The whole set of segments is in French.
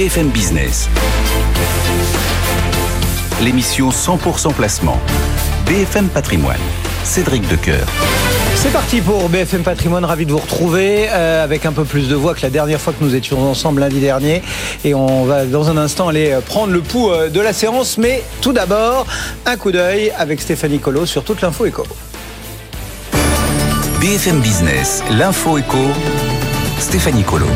BFM Business. L'émission 100% placement. BFM Patrimoine. Cédric Decoeur. C'est parti pour BFM Patrimoine, ravi de vous retrouver euh, avec un peu plus de voix que la dernière fois que nous étions ensemble lundi dernier. Et on va dans un instant aller euh, prendre le pouls euh, de la séance. Mais tout d'abord, un coup d'œil avec Stéphanie Colo sur toute l'info éco. BFM Business, l'info éco, Stéphanie Colo.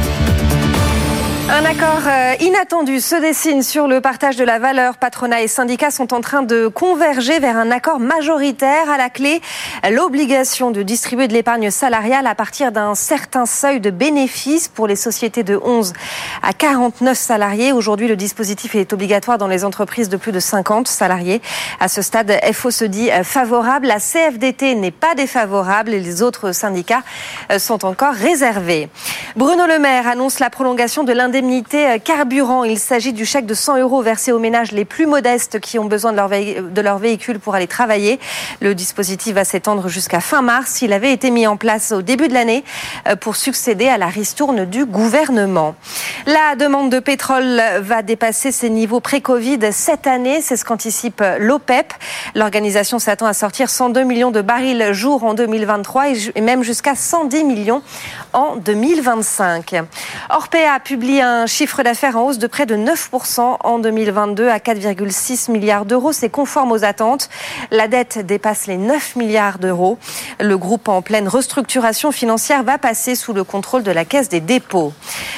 Un accord euh, inattendu se dessine sur le partage de la valeur. Patronat et syndicats sont en train de converger vers un accord majoritaire. À la clé, l'obligation de distribuer de l'épargne salariale à partir d'un certain seuil de bénéfices pour les sociétés de 11 à 49 salariés. Aujourd'hui, le dispositif est obligatoire dans les entreprises de plus de 50 salariés. À ce stade, FO se dit euh, favorable. La CFDT n'est pas défavorable et les autres syndicats euh, sont encore réservés. Bruno Le Maire annonce la prolongation de l'indemnité indemnité euh, carburant. Il s'agit du chèque de 100 euros versé aux ménages les plus modestes qui ont besoin de leur, de leur véhicule pour aller travailler. Le dispositif va s'étendre jusqu'à fin mars. Il avait été mis en place au début de l'année euh, pour succéder à la ristourne du gouvernement. La demande de pétrole va dépasser ses niveaux pré-Covid cette année. C'est ce qu'anticipe l'OPEP. L'organisation s'attend à sortir 102 millions de barils jour en 2023 et même jusqu'à 110 millions en 2025. Orpea publie un chiffre d'affaires en hausse de près de 9% en 2022 à 4,6 milliards d'euros. C'est conforme aux attentes. La dette dépasse les 9 milliards d'euros. Le groupe en pleine restructuration financière va passer sous le contrôle de la Caisse des dépôts.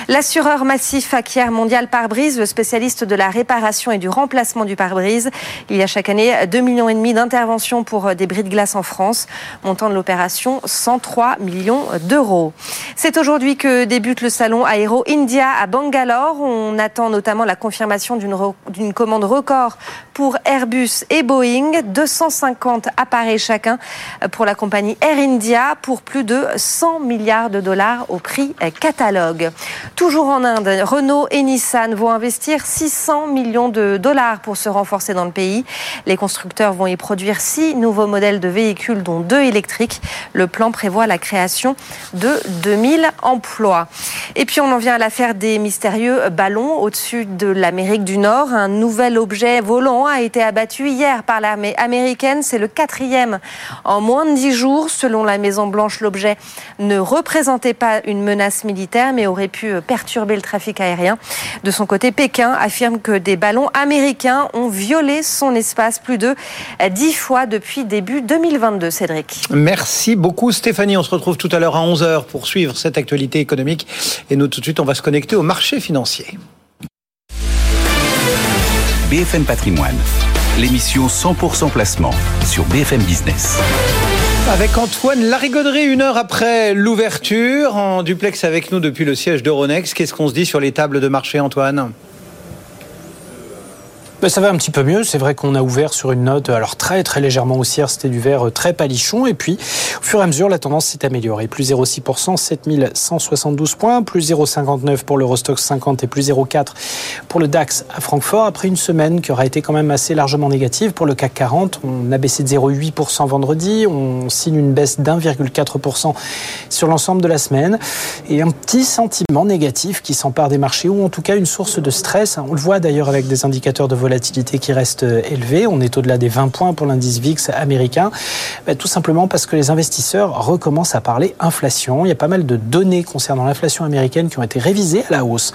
L'assureur massif acquiert mondial pare-brise, le spécialiste de la réparation et du remplacement du pare-brise. Il y a chaque année 2,5 millions d'interventions pour des bris de glace en France. Montant de l'opération 103 millions d'euros. C'est aujourd'hui que débute le salon Aero India à Bangalore. On attend notamment la confirmation d'une commande record pour Airbus et Boeing. 250 appareils chacun pour la compagnie Air India pour plus de 100 milliards de dollars au prix catalogue. Toujours en Inde, Renault et Nissan vont investir 600 millions de dollars pour se renforcer dans le pays. Les constructeurs vont y produire six nouveaux modèles de véhicules, dont deux électriques. Le plan prévoit la création de 2000 emplois. Et puis on en vient à l'affaire des mystérieux ballons au-dessus de l'Amérique du Nord. Un nouvel objet volant a été abattu hier par l'armée américaine. C'est le quatrième en moins de dix jours. Selon la Maison Blanche, l'objet ne représentait pas une menace militaire, mais aurait pu perturber le trafic aérien. De son côté, Pékin affirme que des ballons américains ont violé son espace plus de dix fois depuis début 2022. Cédric. Merci beaucoup Stéphanie. On se retrouve tout à l'heure à 11h pour suivre cette actualité économique. Et nous, tout de suite, on va se connecter au marché financier. BFM Patrimoine, l'émission 100% placement sur BFM Business. Avec Antoine Larigauderie, une heure après l'ouverture, en duplex avec nous depuis le siège d'Euronext. Qu'est-ce qu'on se dit sur les tables de marché, Antoine? Ben, ça va un petit peu mieux. C'est vrai qu'on a ouvert sur une note, alors très très légèrement haussière, c'était du vert très palichon. Et puis, au fur et à mesure, la tendance s'est améliorée. Plus 0,6%, 7172 points, plus 0,59 pour l'Eurostox 50 et plus 0,4 pour le DAX à Francfort. Après une semaine qui aura été quand même assez largement négative pour le CAC 40, on a baissé de 0,8% vendredi, on signe une baisse d'1,4% sur l'ensemble de la semaine. Et un petit sentiment négatif qui s'empare des marchés, ou en tout cas une source de stress. On le voit d'ailleurs avec des indicateurs de volatilité qui reste euh, élevée. On est au-delà des 20 points pour l'indice VIX américain. Bah, tout simplement parce que les investisseurs recommencent à parler inflation. Il y a pas mal de données concernant l'inflation américaine qui ont été révisées à la hausse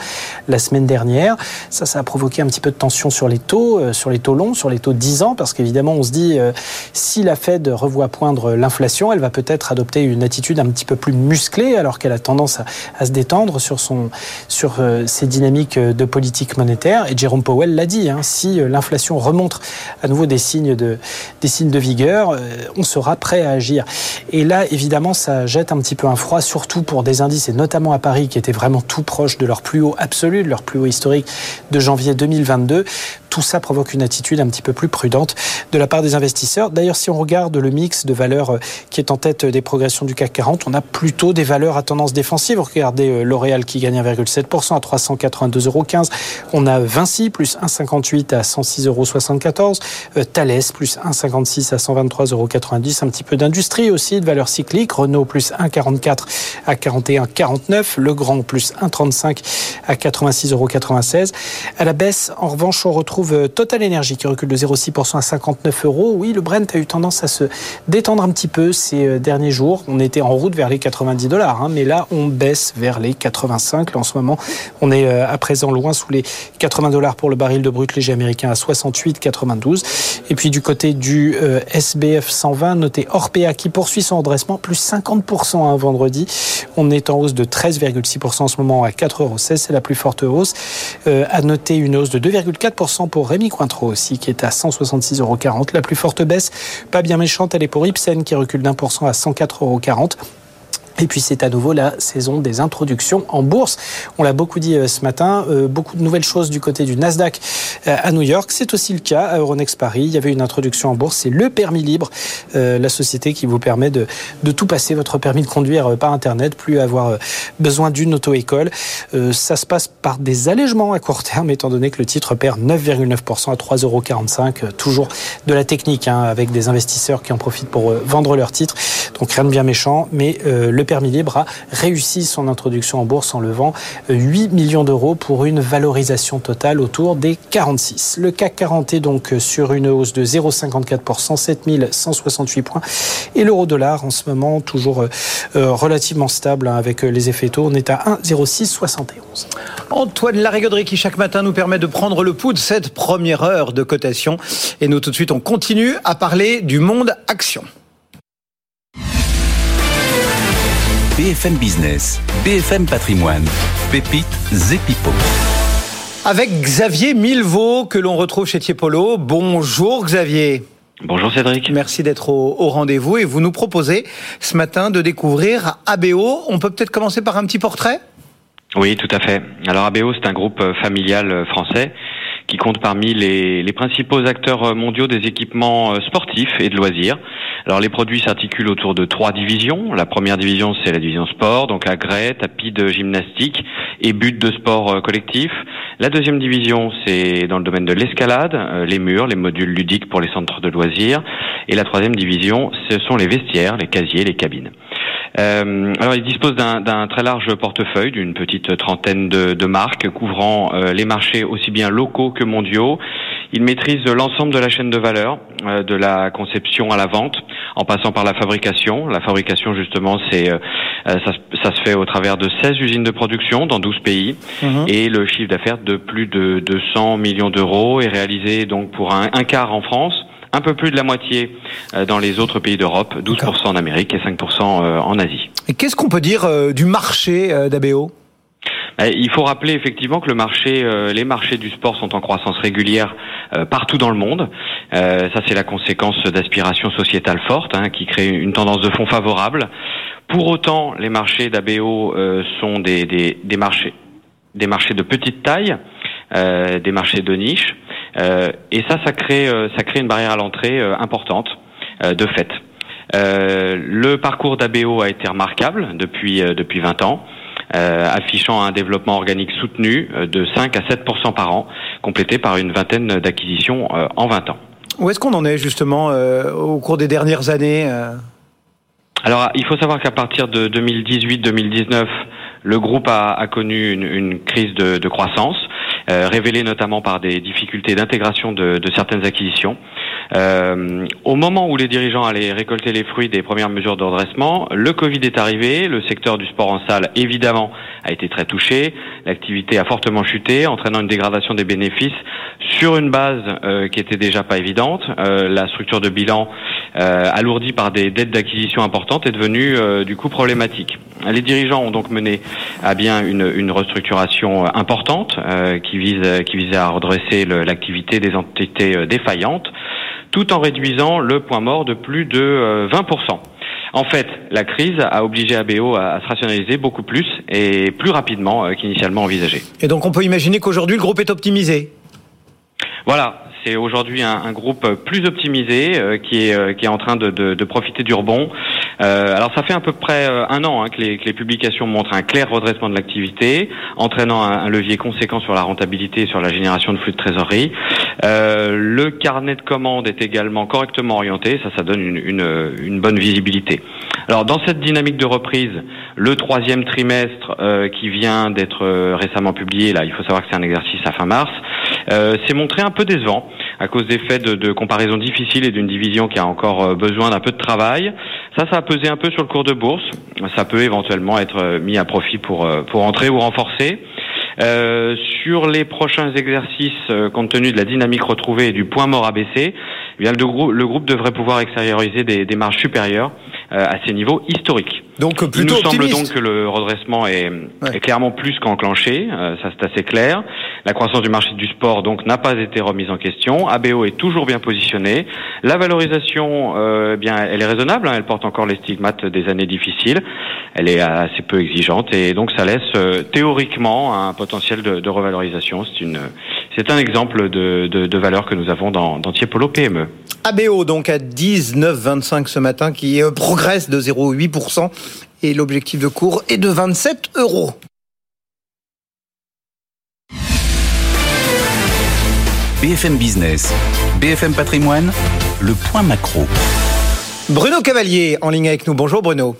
la semaine dernière. Ça, ça a provoqué un petit peu de tension sur les taux, euh, sur les taux longs, sur les taux de 10 ans, parce qu'évidemment, on se dit, euh, si la Fed revoit poindre l'inflation, elle va peut-être adopter une attitude un petit peu plus musclée, alors qu'elle a tendance à, se détendre sur, son, sur ses dynamiques de politique monétaire. Et Jérôme Powell l'a dit, hein, euh, l'inflation remonte à nouveau des signes de, des signes de vigueur, euh, on sera prêt à agir. Et là, évidemment, ça jette un petit peu un froid, surtout pour des indices, et notamment à Paris, qui étaient vraiment tout proches de leur plus haut absolu, de leur plus haut historique de janvier 2022 tout ça provoque une attitude un petit peu plus prudente de la part des investisseurs. D'ailleurs, si on regarde le mix de valeurs qui est en tête des progressions du CAC 40, on a plutôt des valeurs à tendance défensive. Regardez L'Oréal qui gagne 1,7% à 382,15 euros. On a Vinci plus 1,58 à 106,74 euros. Thales plus 1,56 à 123,90 euros. Un petit peu d'industrie aussi, de valeurs cycliques. Renault plus 1,44 à 41,49. Legrand plus 1,35 à 86,96 euros. À la baisse, en revanche, on retrouve Total Energy qui recule de 0,6% à 59 euros. Oui, le Brent a eu tendance à se détendre un petit peu ces euh, derniers jours. On était en route vers les 90 dollars, hein, mais là, on baisse vers les 85. Là, en ce moment, on est euh, à présent loin sous les 80 dollars pour le baril de brut léger américain à 68,92. Et puis du côté du euh, SBF 120, notez Orpea qui poursuit son redressement, plus 50% un vendredi. On est en hausse de 13,6% en ce moment à 4,16 euros. C'est la plus forte hausse. Euh, à noter une hausse de 2,4% pour Rémi Cointreau aussi, qui est à 166,40 euros. La plus forte baisse, pas bien méchante, elle est pour Ipsen qui recule d'un pour cent à 104,40 euros. Et puis c'est à nouveau la saison des introductions en bourse. On l'a beaucoup dit euh, ce matin, euh, beaucoup de nouvelles choses du côté du Nasdaq euh, à New York. C'est aussi le cas à Euronext Paris. Il y avait une introduction en bourse, c'est le permis libre, la société qui vous permet de, de tout passer votre permis de conduire par Internet, plus avoir besoin d'une auto-école. Ça se passe par des allègements à court terme, étant donné que le titre perd 9,9% à 3,45 euros. Toujours de la technique, hein, avec des investisseurs qui en profitent pour vendre leurs titres. Donc rien de bien méchant, mais le permis libre a réussi son introduction en bourse en levant 8 millions d'euros pour une valorisation totale autour des 46. Le CAC 40 est donc sur une hausse de 0,54%, 7168 points. Et l'euro dollar en ce moment toujours euh, relativement stable hein, avec les effets taux. On est à 1,0671. Antoine Larigauderie qui chaque matin nous permet de prendre le pouls de cette première heure de cotation. Et nous tout de suite on continue à parler du monde action. BFM Business, BFM Patrimoine, Pépite Zepipo. Avec Xavier Milvaux que l'on retrouve chez Tiepolo. Bonjour Xavier. Bonjour Cédric. Merci d'être au, au rendez-vous et vous nous proposez ce matin de découvrir ABO. On peut peut-être commencer par un petit portrait? Oui, tout à fait. Alors ABO, c'est un groupe familial français qui compte parmi les, principaux acteurs mondiaux des équipements euh, sportifs et de loisirs. Alors les produits s'articulent autour de trois divisions. La première division, c'est la division sport, donc agrès, tapis de gymnastique et buts de sport euh, collectif. La deuxième division, c'est dans le domaine de l'escalade, euh, les murs, les modules ludiques pour les centres de loisirs. Et la troisième division, ce sont les vestiaires, les casiers, les cabines. Euh, alors, il dispose d'un très large portefeuille d'une petite trentaine de, de marques couvrant euh, les marchés aussi bien locaux que mondiaux. Il maîtrise l'ensemble de la chaîne de valeur, euh, de la conception à la vente, en passant par la fabrication. La fabrication, justement, c'est euh, ça, ça, se fait au travers de 16 usines de production dans 12 pays, mhm. et le chiffre d'affaires de plus de 200 millions d'euros est réalisé donc pour un, un quart en France un peu plus de la moitié euh, dans les autres pays d'Europe, 12% en Amérique et 5% euh, en Asie. Et qu'est-ce qu'on peut dire euh, du marché d'ABO il faut rappeler effectivement que le marché, les marchés du sport sont en croissance régulière partout dans le monde. ça, c'est la conséquence d'aspirations sociétales fortes hein, qui créent une tendance de fonds favorable. Pour autant, les marchés d'ABO sont des, des, des, marchés, des marchés de petite taille, des marchés de niche. Euh, et ça, ça crée, euh, ça crée une barrière à l'entrée euh, importante de fait. le parcours d'ABO a été remarquable depuis depuis 20 ans. Euh, affichant un développement organique soutenu de 5 à 7% par an, complété par une vingtaine d'acquisitions en 20 ans. Où est-ce qu'on en est justement au cours des dernières années Alors, il faut savoir qu'à partir de 2018-2019, le groupe a, connu une, crise de, croissance. Euh, révélé notamment par des difficultés d'intégration de, certaines acquisitions. Euh, au moment où les dirigeants allaient récolter les fruits des premières mesures de redressement, le Covid est arrivé, le secteur du sport en salle évidemment a été très touché, l'activité a fortement chuté, entraînant une dégradation des bénéfices sur une base euh, qui était déjà pas évidente. La structure de bilan alourdie par des dettes d'acquisition importantes est devenue du coup problématique. Les dirigeants ont donc mené à bien une, une restructuration importante qui vise qui visait à redresser l'activité des entités défaillantes, tout en réduisant le point mort de plus de 20%. En fait, la crise a obligé ABO à, se rationaliser beaucoup plus et plus rapidement qu'initialement envisagé. Et donc on peut imaginer qu'aujourd'hui le groupe est optimisé? Voilà, c'est aujourd'hui un, groupe plus optimisé euh, qui, est, euh, qui est en train de, profiter du rebond. Euh, alors ça fait à peu près euh, un an hein, que, les, publications montrent un clair redressement de l'activité, entraînant un, levier conséquent sur la rentabilité et sur la génération de flux de trésorerie. le carnet de commandes est également correctement orienté, ça ça donne une, une, une bonne visibilité. Alors dans cette dynamique de reprise, le troisième trimestre qui vient d'être récemment publié, là il faut savoir que c'est un exercice à fin mars, s'est montré un peu décevant à cause des faits de, comparaison difficiles et d'une division qui a encore euh, besoin d'un peu de travail. Ça, ça a pesé un peu sur le cours de bourse. Ça peut éventuellement être euh, mis à profit pour, euh, pour entrer ou renforcer. Euh, sur les prochains exercices, compte tenu de la dynamique retrouvée et du point mort abaissé, eh le, groupe, devrait pouvoir extérioriser des, des marges supérieures euh, à ces niveaux historiques. Donc plutôt Il nous semble donc que le redressement est, ouais. est clairement plus qu'enclenché, euh, ça c'est assez clair. La croissance du marché du sport donc n'a pas été remise en question. ABO est toujours bien positionné. La valorisation, euh, bien, elle est raisonnable. Hein, elle porte encore les stigmates des années difficiles. Elle est assez peu exigeante et donc ça laisse euh, théoriquement un potentiel de, de revalorisation. C'est une, c'est un exemple de, de, de, valeur que nous avons dans, dans Tiepolo PME. ABO donc à 19,25 ce matin qui euh, progresse de 0,8% et l'objectif de cours est de 27 euros. BFM Business, BFM Patrimoine, le point macro. Bruno Cavalier en ligne avec nous. Bonjour Bruno.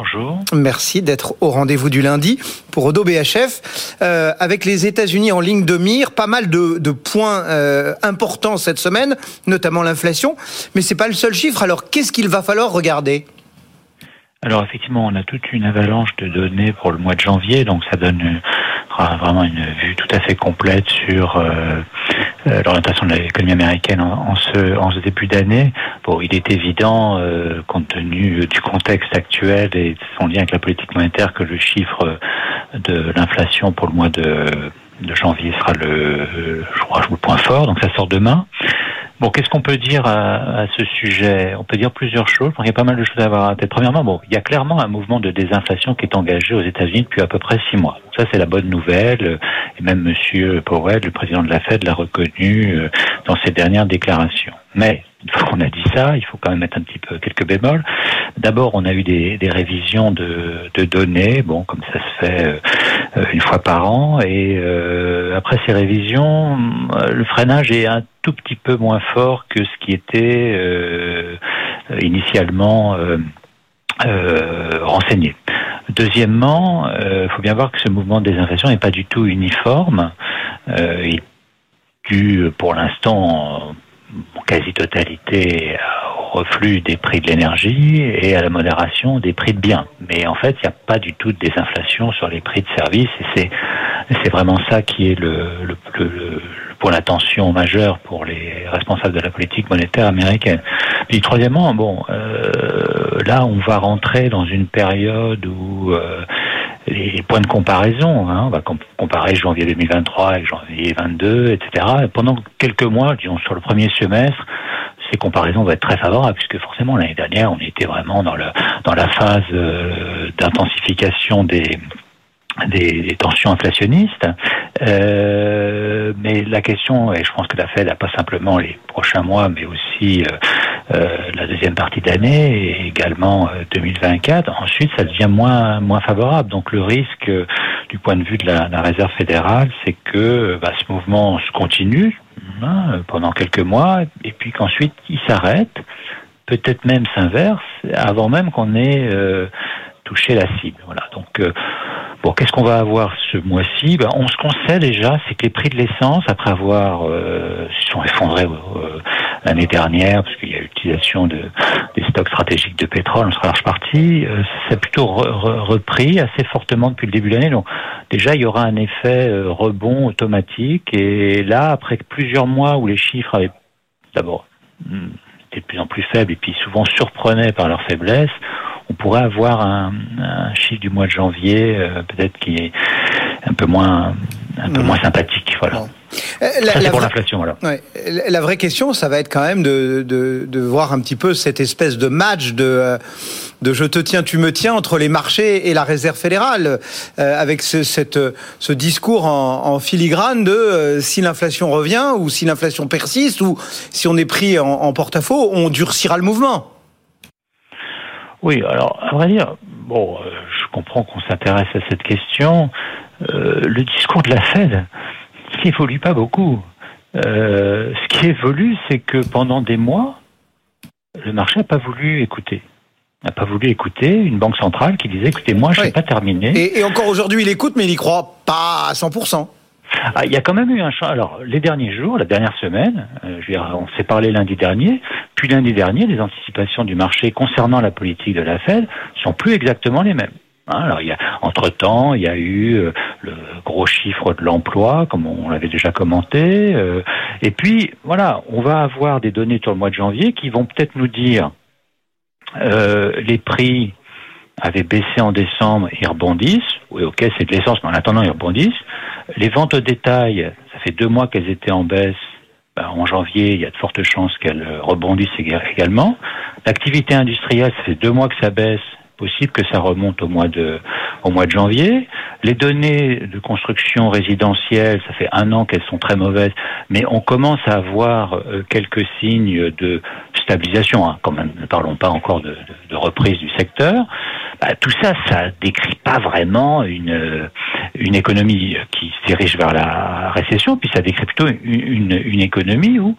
Bonjour. Merci d'être au rendez-vous du lundi pour Odo BHF. Euh, avec les États-Unis en ligne de mire, pas mal de, de points euh, importants cette semaine, notamment l'inflation. Mais c'est pas le seul chiffre. Alors qu'est-ce qu'il va falloir regarder? Alors effectivement, on a toute une avalanche de données pour le mois de janvier, donc ça donne vraiment une vue tout à fait complète sur euh, euh, l'orientation de l'économie américaine en, en, ce, en ce début d'année. Bon, il est évident, euh, compte tenu du contexte actuel et de son lien avec la politique monétaire, que le chiffre de l'inflation pour le mois de, de janvier sera le, je crois, le point fort, donc ça sort demain. Bon, qu'est-ce qu'on peut dire à, à, ce sujet? On peut dire plusieurs choses. Il y a pas mal de choses à avoir à tête. Premièrement, bon, il y a clairement un mouvement de désinflation qui est engagé aux États-Unis depuis à peu près six mois. Ça, c'est la bonne nouvelle. Et même Monsieur Powell, le président de la Fed, l'a reconnu euh, dans ses dernières déclarations. Mais une fois qu'on a dit ça, il faut quand même mettre un petit peu quelques bémols. D'abord, on a eu des, révisions de, données, bon, comme ça se fait euh, une fois par an. Et euh, après ces révisions, le freinage est un tout petit peu moins fort que ce qui était euh, initialement euh, euh, renseigné. Deuxièmement, il euh, faut bien voir que ce mouvement de désinflation n'est pas du tout uniforme. Euh, il dû pour l'instant quasi-totalité au reflux des prix de l'énergie et à la modération des prix de biens. Mais en fait, il n'y a pas du tout de désinflation sur les prix de services et c'est vraiment ça qui est le, le, le, pour l'attention majeure pour les responsables de la politique monétaire américaine. Puis troisièmement, bon, euh, là on va rentrer dans une période où euh, les points de comparaison, hein, on va comparer janvier 2023 avec janvier 22, etc. pendant quelques mois, disons sur le premier semestre, ces comparaisons vont être très favorables puisque forcément l'année dernière on était vraiment dans le dans la phase euh, d'intensification des des, des, tensions inflationnistes. Euh, mais la question, et je pense que la Fed n'a pas simplement les prochains mois, mais aussi euh, la deuxième partie d'année et également 2024, ensuite ça devient moins, moins favorable. Donc le risque du point de vue de la, la Réserve fédérale, c'est que bah, ce mouvement se continue hein, pendant quelques mois et puis qu'ensuite il s'arrête, peut-être même s'inverse, avant même qu'on ait touché la cible. Voilà. Donc Bon, qu'est-ce qu'on va avoir ce mois-ci? Ben, on, Ce qu'on sait déjà, c'est que les prix de l'essence, après avoir euh, sont effondrés euh, l'année dernière, parce qu'il y a l'utilisation de, des stocks stratégiques de pétrole en large partie, euh, ça a plutôt re, re, repris assez fortement depuis le début de l'année. Donc déjà, il y aura un effet euh, rebond automatique. Et là, après plusieurs mois où les chiffres avaient d'abord hmm, été de plus en plus faibles et puis souvent surprenaient par leur faiblesse, on pourrait avoir un, un, chiffre du mois de janvier euh, peut-être qui est un peu moins un peu mmh. moins sympathique voilà. Bon. La, pour l'inflation, voilà. La vraie question, ça va être quand même de, de, de voir un petit peu cette espèce de match de de je te tiens, tu me tiens entre les marchés et la réserve fédérale, euh, avec ce, cette, ce discours en, en filigrane de euh, si l'inflation revient ou si l'inflation persiste ou si on est pris en, en porte-à-faux, on durcira le mouvement. Oui, alors à vrai dire, bon, euh, je comprends qu'on s'intéresse à cette question. le discours de la Fed, il n'évolue pas beaucoup. ce qui évolue, c'est que pendant des mois, le marché n'a pas voulu écouter n'a pas voulu écouter une banque centrale qui disait écoutez moi je n'ai pas terminé. Et, et encore aujourd'hui il écoute mais il y croit pas à 100%. Ah, il y a quand même eu un changement. Alors, les derniers jours, la dernière semaine, euh, je veux dire, on s'est parlé lundi dernier, puis lundi dernier, les anticipations du marché concernant la politique de la Fed sont plus exactement les mêmes. Hein, alors, il y a, entre-temps, il y a eu euh, le gros chiffre de l'emploi, comme on l'avait déjà commenté. Euh, et puis, voilà, on va avoir des données sur le mois de janvier qui vont peut-être nous dire euh, les prix avaient baissé en décembre, ils rebondissent. Oui, ok, c'est de l'essence, mais en attendant, ils rebondissent. Les ventes au détail, ça fait deux mois qu'elles étaient en baisse. Ben, en janvier, il y a de fortes chances qu'elles rebondissent également. L'activité industrielle, ça fait deux mois que ça baisse possible que ça remonte au mois de au mois de janvier. Les données de construction résidentielle, ça fait un an qu'elles sont très mauvaises, mais on commence à avoir euh, quelques signes de stabilisation. Hein. Quand même, ne parlons pas encore de, reprise du secteur. Bah, tout ça, ça décrit pas vraiment une une économie qui se dirige vers la récession, puis ça décrit plutôt une, une, économie où,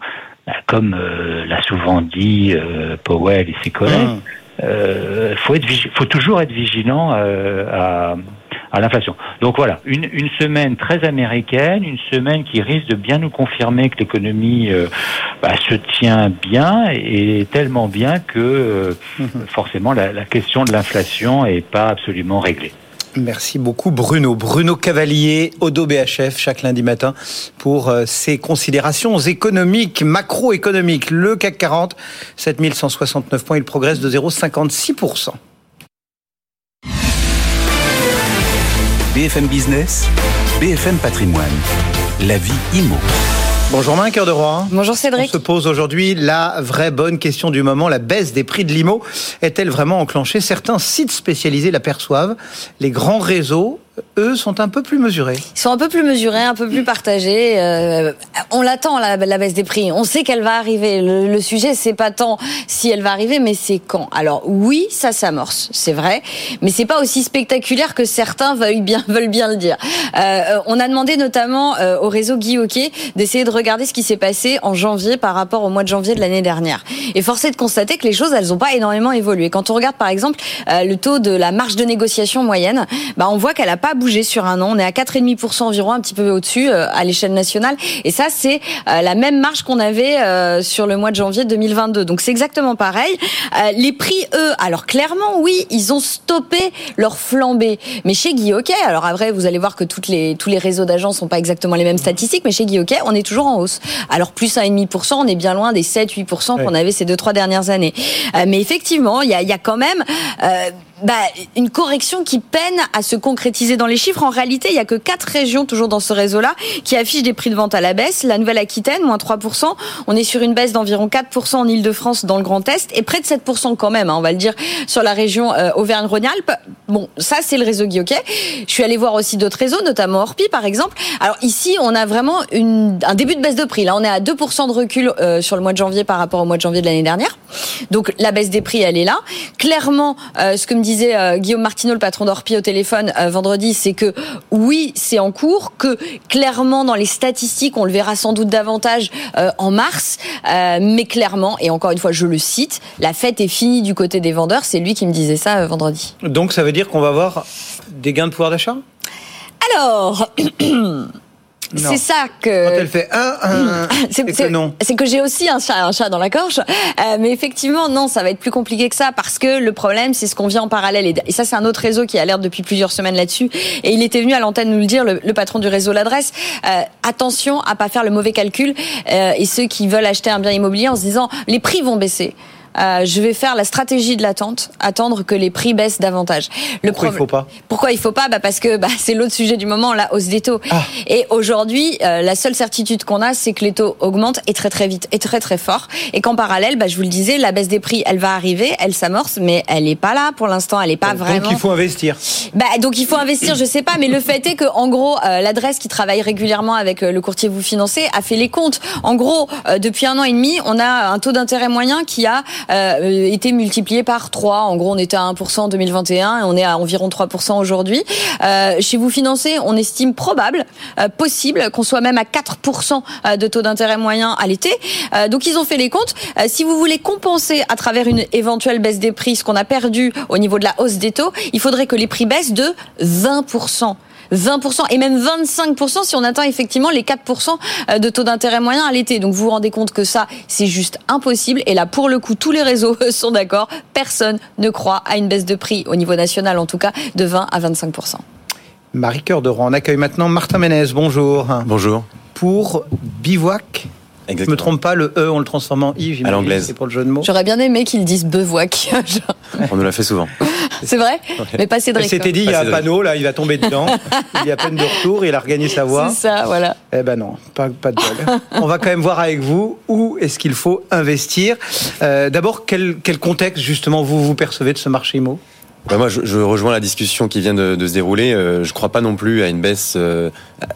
bah, comme euh, l'a souvent dit euh, Powell et ses collègues. Mmh euh, faut être faut toujours être vigilant euh, à, à l'inflation. Donc voilà, une, une, semaine très américaine, une semaine qui risque de bien nous confirmer que l'économie euh, bah, se tient bien et tellement bien que euh, forcément la, la question de l'inflation est pas absolument réglée. Merci beaucoup Bruno. Bruno Cavalier, Odo BHF, chaque lundi matin pour ses euh, considérations économiques, macroéconomiques. Le CAC 40, 7169 points, il progresse de 0,56%. BFM Business, BFM Patrimoine, la vie IMO. Bonjour Main, cœur de roi. Bonjour Cédric. On se pose aujourd'hui la vraie bonne question du moment. La baisse des prix de l'IMO est-elle vraiment enclenchée? Certains sites spécialisés l'aperçoivent. Les grands réseaux eux, sont un peu plus mesurés. Ils sont un peu plus mesurés, un peu plus partagés. Euh, on l'attend, la, baisse des prix. On sait qu'elle va arriver. Le, le sujet, c'est pas tant si elle va arriver, mais c'est quand. Alors oui, ça s'amorce, c'est vrai, mais c'est pas aussi spectaculaire que certains veulent bien, le dire. Euh, on a demandé notamment euh, au réseau Guy Hockey d'essayer de regarder ce qui s'est passé en janvier par rapport au mois de janvier de l'année dernière. Et force est de constater que les choses, elles n'ont pas énormément évolué. Quand on regarde par exemple le taux de la marge de négociation moyenne, bah, on voit qu'elle a pas bougé sur un an. On est à 4,5% environ, un petit peu au-dessus euh, à l'échelle nationale. Et ça, c'est euh, la même marge qu'on avait euh, sur le mois de janvier 2022. Donc c'est exactement pareil. les prix, eux, alors clairement, oui, ils ont stoppé leur flambée. Mais chez Guy Hockey, alors après, vous allez voir que toutes les, tous les réseaux d'agents sont pas exactement les mêmes statistiques, mais chez Guy Hockey, on est toujours en hausse. Alors plus 1,5%, on est bien loin des 7-8% qu'on avait ces deux, trois dernières années. mais effectivement, il y a, y a, quand même bah, une correction qui peine à se concrétiser dans les chiffres. En réalité, il y a que quatre régions toujours dans ce réseau-là qui affichent des prix de vente à la baisse. La Nouvelle-Aquitaine, moins 3%. On est sur une baisse d'environ 4% en Ile-de-France dans le Grand Est et près de 7% quand même, hein, on va le dire, sur la région euh, Auvergne-Rhône-Alpes. Bon, ça c'est le réseau Guy Je suis allée voir aussi d'autres réseaux, notamment Orpi par exemple. Alors ici, on a vraiment un début de baisse de prix. Là, on est à 2% de recul euh, sur le mois de janvier par rapport au mois de janvier de l'année dernière. Donc la baisse des prix, elle est là. Clairement, euh, ce que me dit disait euh, Guillaume Martineau, le patron d'Orpi au téléphone euh, vendredi, c'est que oui, c'est en cours, que clairement dans les statistiques, on le verra sans doute davantage euh, en mars, mais clairement, et encore une fois, je le cite, la fête est finie du côté des vendeurs. C'est lui qui me disait ça vendredi. Donc ça veut dire qu'on va avoir des gains de pouvoir d'achat? Alors. C'est ça que. Quand elle fait un, un, c'est que non. C'est que j'ai aussi un chat, un chat dans la gorge. Euh, mais effectivement, non, ça va être plus compliqué que ça parce que le problème, c'est ce qu'on vient en parallèle. Et, ça, c'est un autre réseau qui alerte depuis plusieurs semaines là-dessus. Et il était venu à l'antenne nous le dire, le, patron du réseau L'Adresse. Euh, attention à pas faire le mauvais calcul. Euh, et ceux qui veulent acheter un bien immobilier en se disant, les prix vont baisser. Euh, je vais faire la stratégie de l'attente, attendre que les prix baissent davantage. Le Pourquoi il faut pas Pourquoi il faut pas bah Parce que bah, c'est l'autre sujet du moment, la hausse des taux. Ah. Et aujourd'hui, euh, la seule certitude qu'on a, c'est que les taux augmentent et très très vite et très très fort. Et qu'en parallèle, bah, je vous le disais, la baisse des prix, elle va arriver, elle s'amorce, mais elle n'est pas là pour l'instant, elle n'est pas vraiment. Donc il faut investir. Bah, donc il faut investir, je sais pas, mais le fait est que en gros, euh, l'adresse qui travaille régulièrement avec le courtier vous financez a fait les comptes. En gros, depuis un an et demi, on a un taux d'intérêt moyen qui a euh, été multiplié par 3. En gros, on était à 1% en 2021 et on est à environ 3% aujourd'hui. Euh, chez vous financez, on estime probable, euh, possible, qu'on soit même à 4% de taux d'intérêt moyen à l'été. donc ils ont fait les comptes. si vous voulez compenser à travers une éventuelle baisse des prix ce qu'on a perdu au niveau de la hausse des taux, il faudrait que les prix baissent de 20%. 20% et même 25% si on atteint effectivement les 4% euh, de taux d'intérêt moyen à l'été. Donc vous vous rendez compte que ça, c'est juste impossible. Et là, pour le coup, tous les réseaux sont d'accord. Personne ne croit à une baisse de prix, au niveau national en tout cas, de 20 à 25%. Marie Cœur de Rouen, on accueille maintenant Martin Ménez. Bonjour. Bonjour. Pour Bivouac je me trompe pas, le E, on le transforme en I, À l'anglaise. C'est pour le jeu de mots. J'aurais bien aimé qu'ils disent bevouac. on nous l'a fait souvent. C'est vrai Mais pas Cédric. C'était dit, il y a un panneau, là, il va tomber dedans. il y a peine de retour, il a regagné sa voix. C'est ça, voilà. Eh ben non, pas, pas de bol. on va quand même voir avec vous où est-ce qu'il faut investir. Euh, d'abord, quel, quel contexte, justement, vous, vous percevez de ce marché IMO bah, moi, je, rejoins la discussion qui vient de, se dérouler. Euh, je ne crois pas non plus à une baisse euh,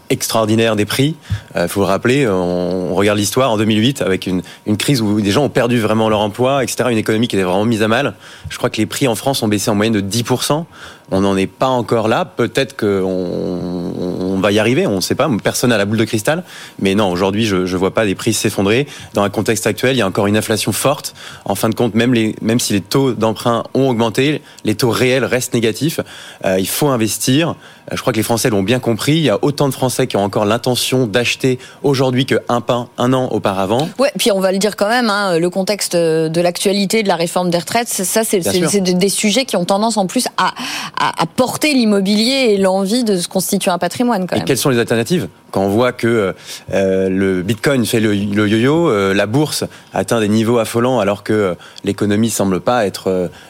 extraordinaire des prix. Il euh, faut le rappeler, on, regarde l'histoire en 2008 avec une, une, crise où des gens ont perdu vraiment leur emploi, etc. Une économie qui était vraiment mise à mal. Je crois que les prix en France ont baissé en moyenne de 10%. On n'en est pas encore là. Peut-être qu'on on va y arriver. On ne sait pas. Personne n'a la boule de cristal. Mais non, aujourd'hui, je ne vois pas des prix s'effondrer. Dans un contexte actuel, il y a encore une inflation forte. En fin de compte, même, les, même si les taux d'emprunt ont augmenté, les taux réels restent négatifs. Euh, il faut investir. Je crois que les Français l'ont bien compris. Il y a autant de Français qui ont encore l'intention d'acheter aujourd'hui qu'un pain un an auparavant. Ouais, puis on va le dire quand même, hein, le contexte de l'actualité de la réforme des retraites, ça, c'est des sujets qui ont tendance en plus à, à, porter l'immobilier et l'envie de se constituer un patrimoine. Quand même. Et quelles sont les alternatives? Quand on voit que euh, le Bitcoin fait le, yo-yo, euh, la bourse atteint des niveaux affolants alors que l'économie semble pas être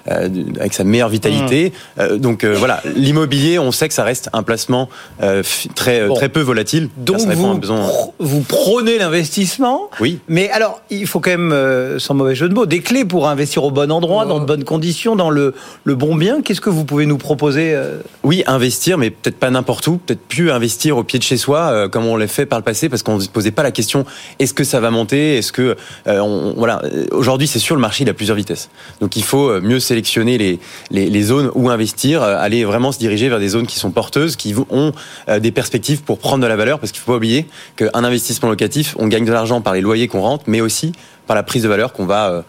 euh, avec sa meilleure vitalité. Mmh. donc voilà, l'immobilier, on sait que ça reste un placement très très peu volatile. Donc vous, vous prônez l'investissement. Oui. Mais alors, il faut quand même, sans mauvais jeu de mots, des clés pour investir au bon endroit, dans de bonnes conditions, dans le, le bon bien. Qu'est-ce que vous pouvez nous proposer Oui, investir, mais peut-être pas n'importe où. Peut-être plus investir au pied de chez soi comme on l'a fait par le passé, parce qu'on ne se posait pas la question est-ce que ça va monter Est-ce que euh, voilà Aujourd'hui, c'est sûr, le marché il a plusieurs vitesses. Donc il faut euh, mieux sélectionner les, les, zones où investir, euh, aller vraiment se diriger vers des zones qui sont porteuses, qui ont des perspectives pour prendre de la valeur, parce qu'il faut pas oublier qu'un investissement locatif, on gagne de l'argent par les loyers qu'on rentre, mais aussi par la prise de valeur qu'on va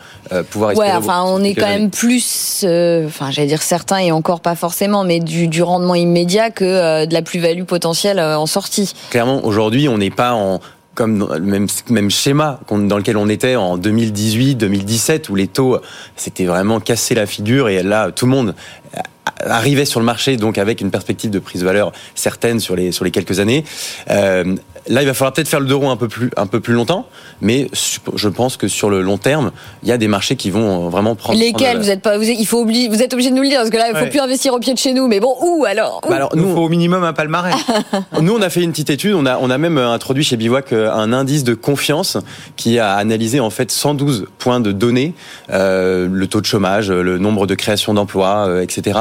pouvoir espérer. Ouais, enfin, on est quand même plus, enfin, j'allais dire certains et encore pas forcément, mais du, du rendement immédiat que de la plus-value potentielle en sortie. Clairement, aujourd'hui, on n'est pas en comme le même, même schéma dans lequel on était en 2018, 2017, où les taux s'étaient vraiment cassé la figure et là, tout le monde arrivait sur le marché donc avec une perspective de prise de valeur certaine sur les sur les quelques années. Euh, Là, il va falloir peut-être faire le deux roues un peu plus, un peu plus longtemps, mais je pense que sur le long terme, il y a des marchés qui vont vraiment prendre. Lesquels vous êtes pas, vous êtes, il faut oublier, vous êtes obligé de nous le dire parce que là, il faut plus investir au pied de chez nous. Mais bon, où alors, bah alors nous, il faut au minimum un palmarès. nous, on a fait une petite étude. On a, on a même introduit chez Bivouac euh, un indice de confiance qui a analysé en fait 112 points de données, euh, le taux de chômage, le nombre de créations d'emplois, euh, etc.,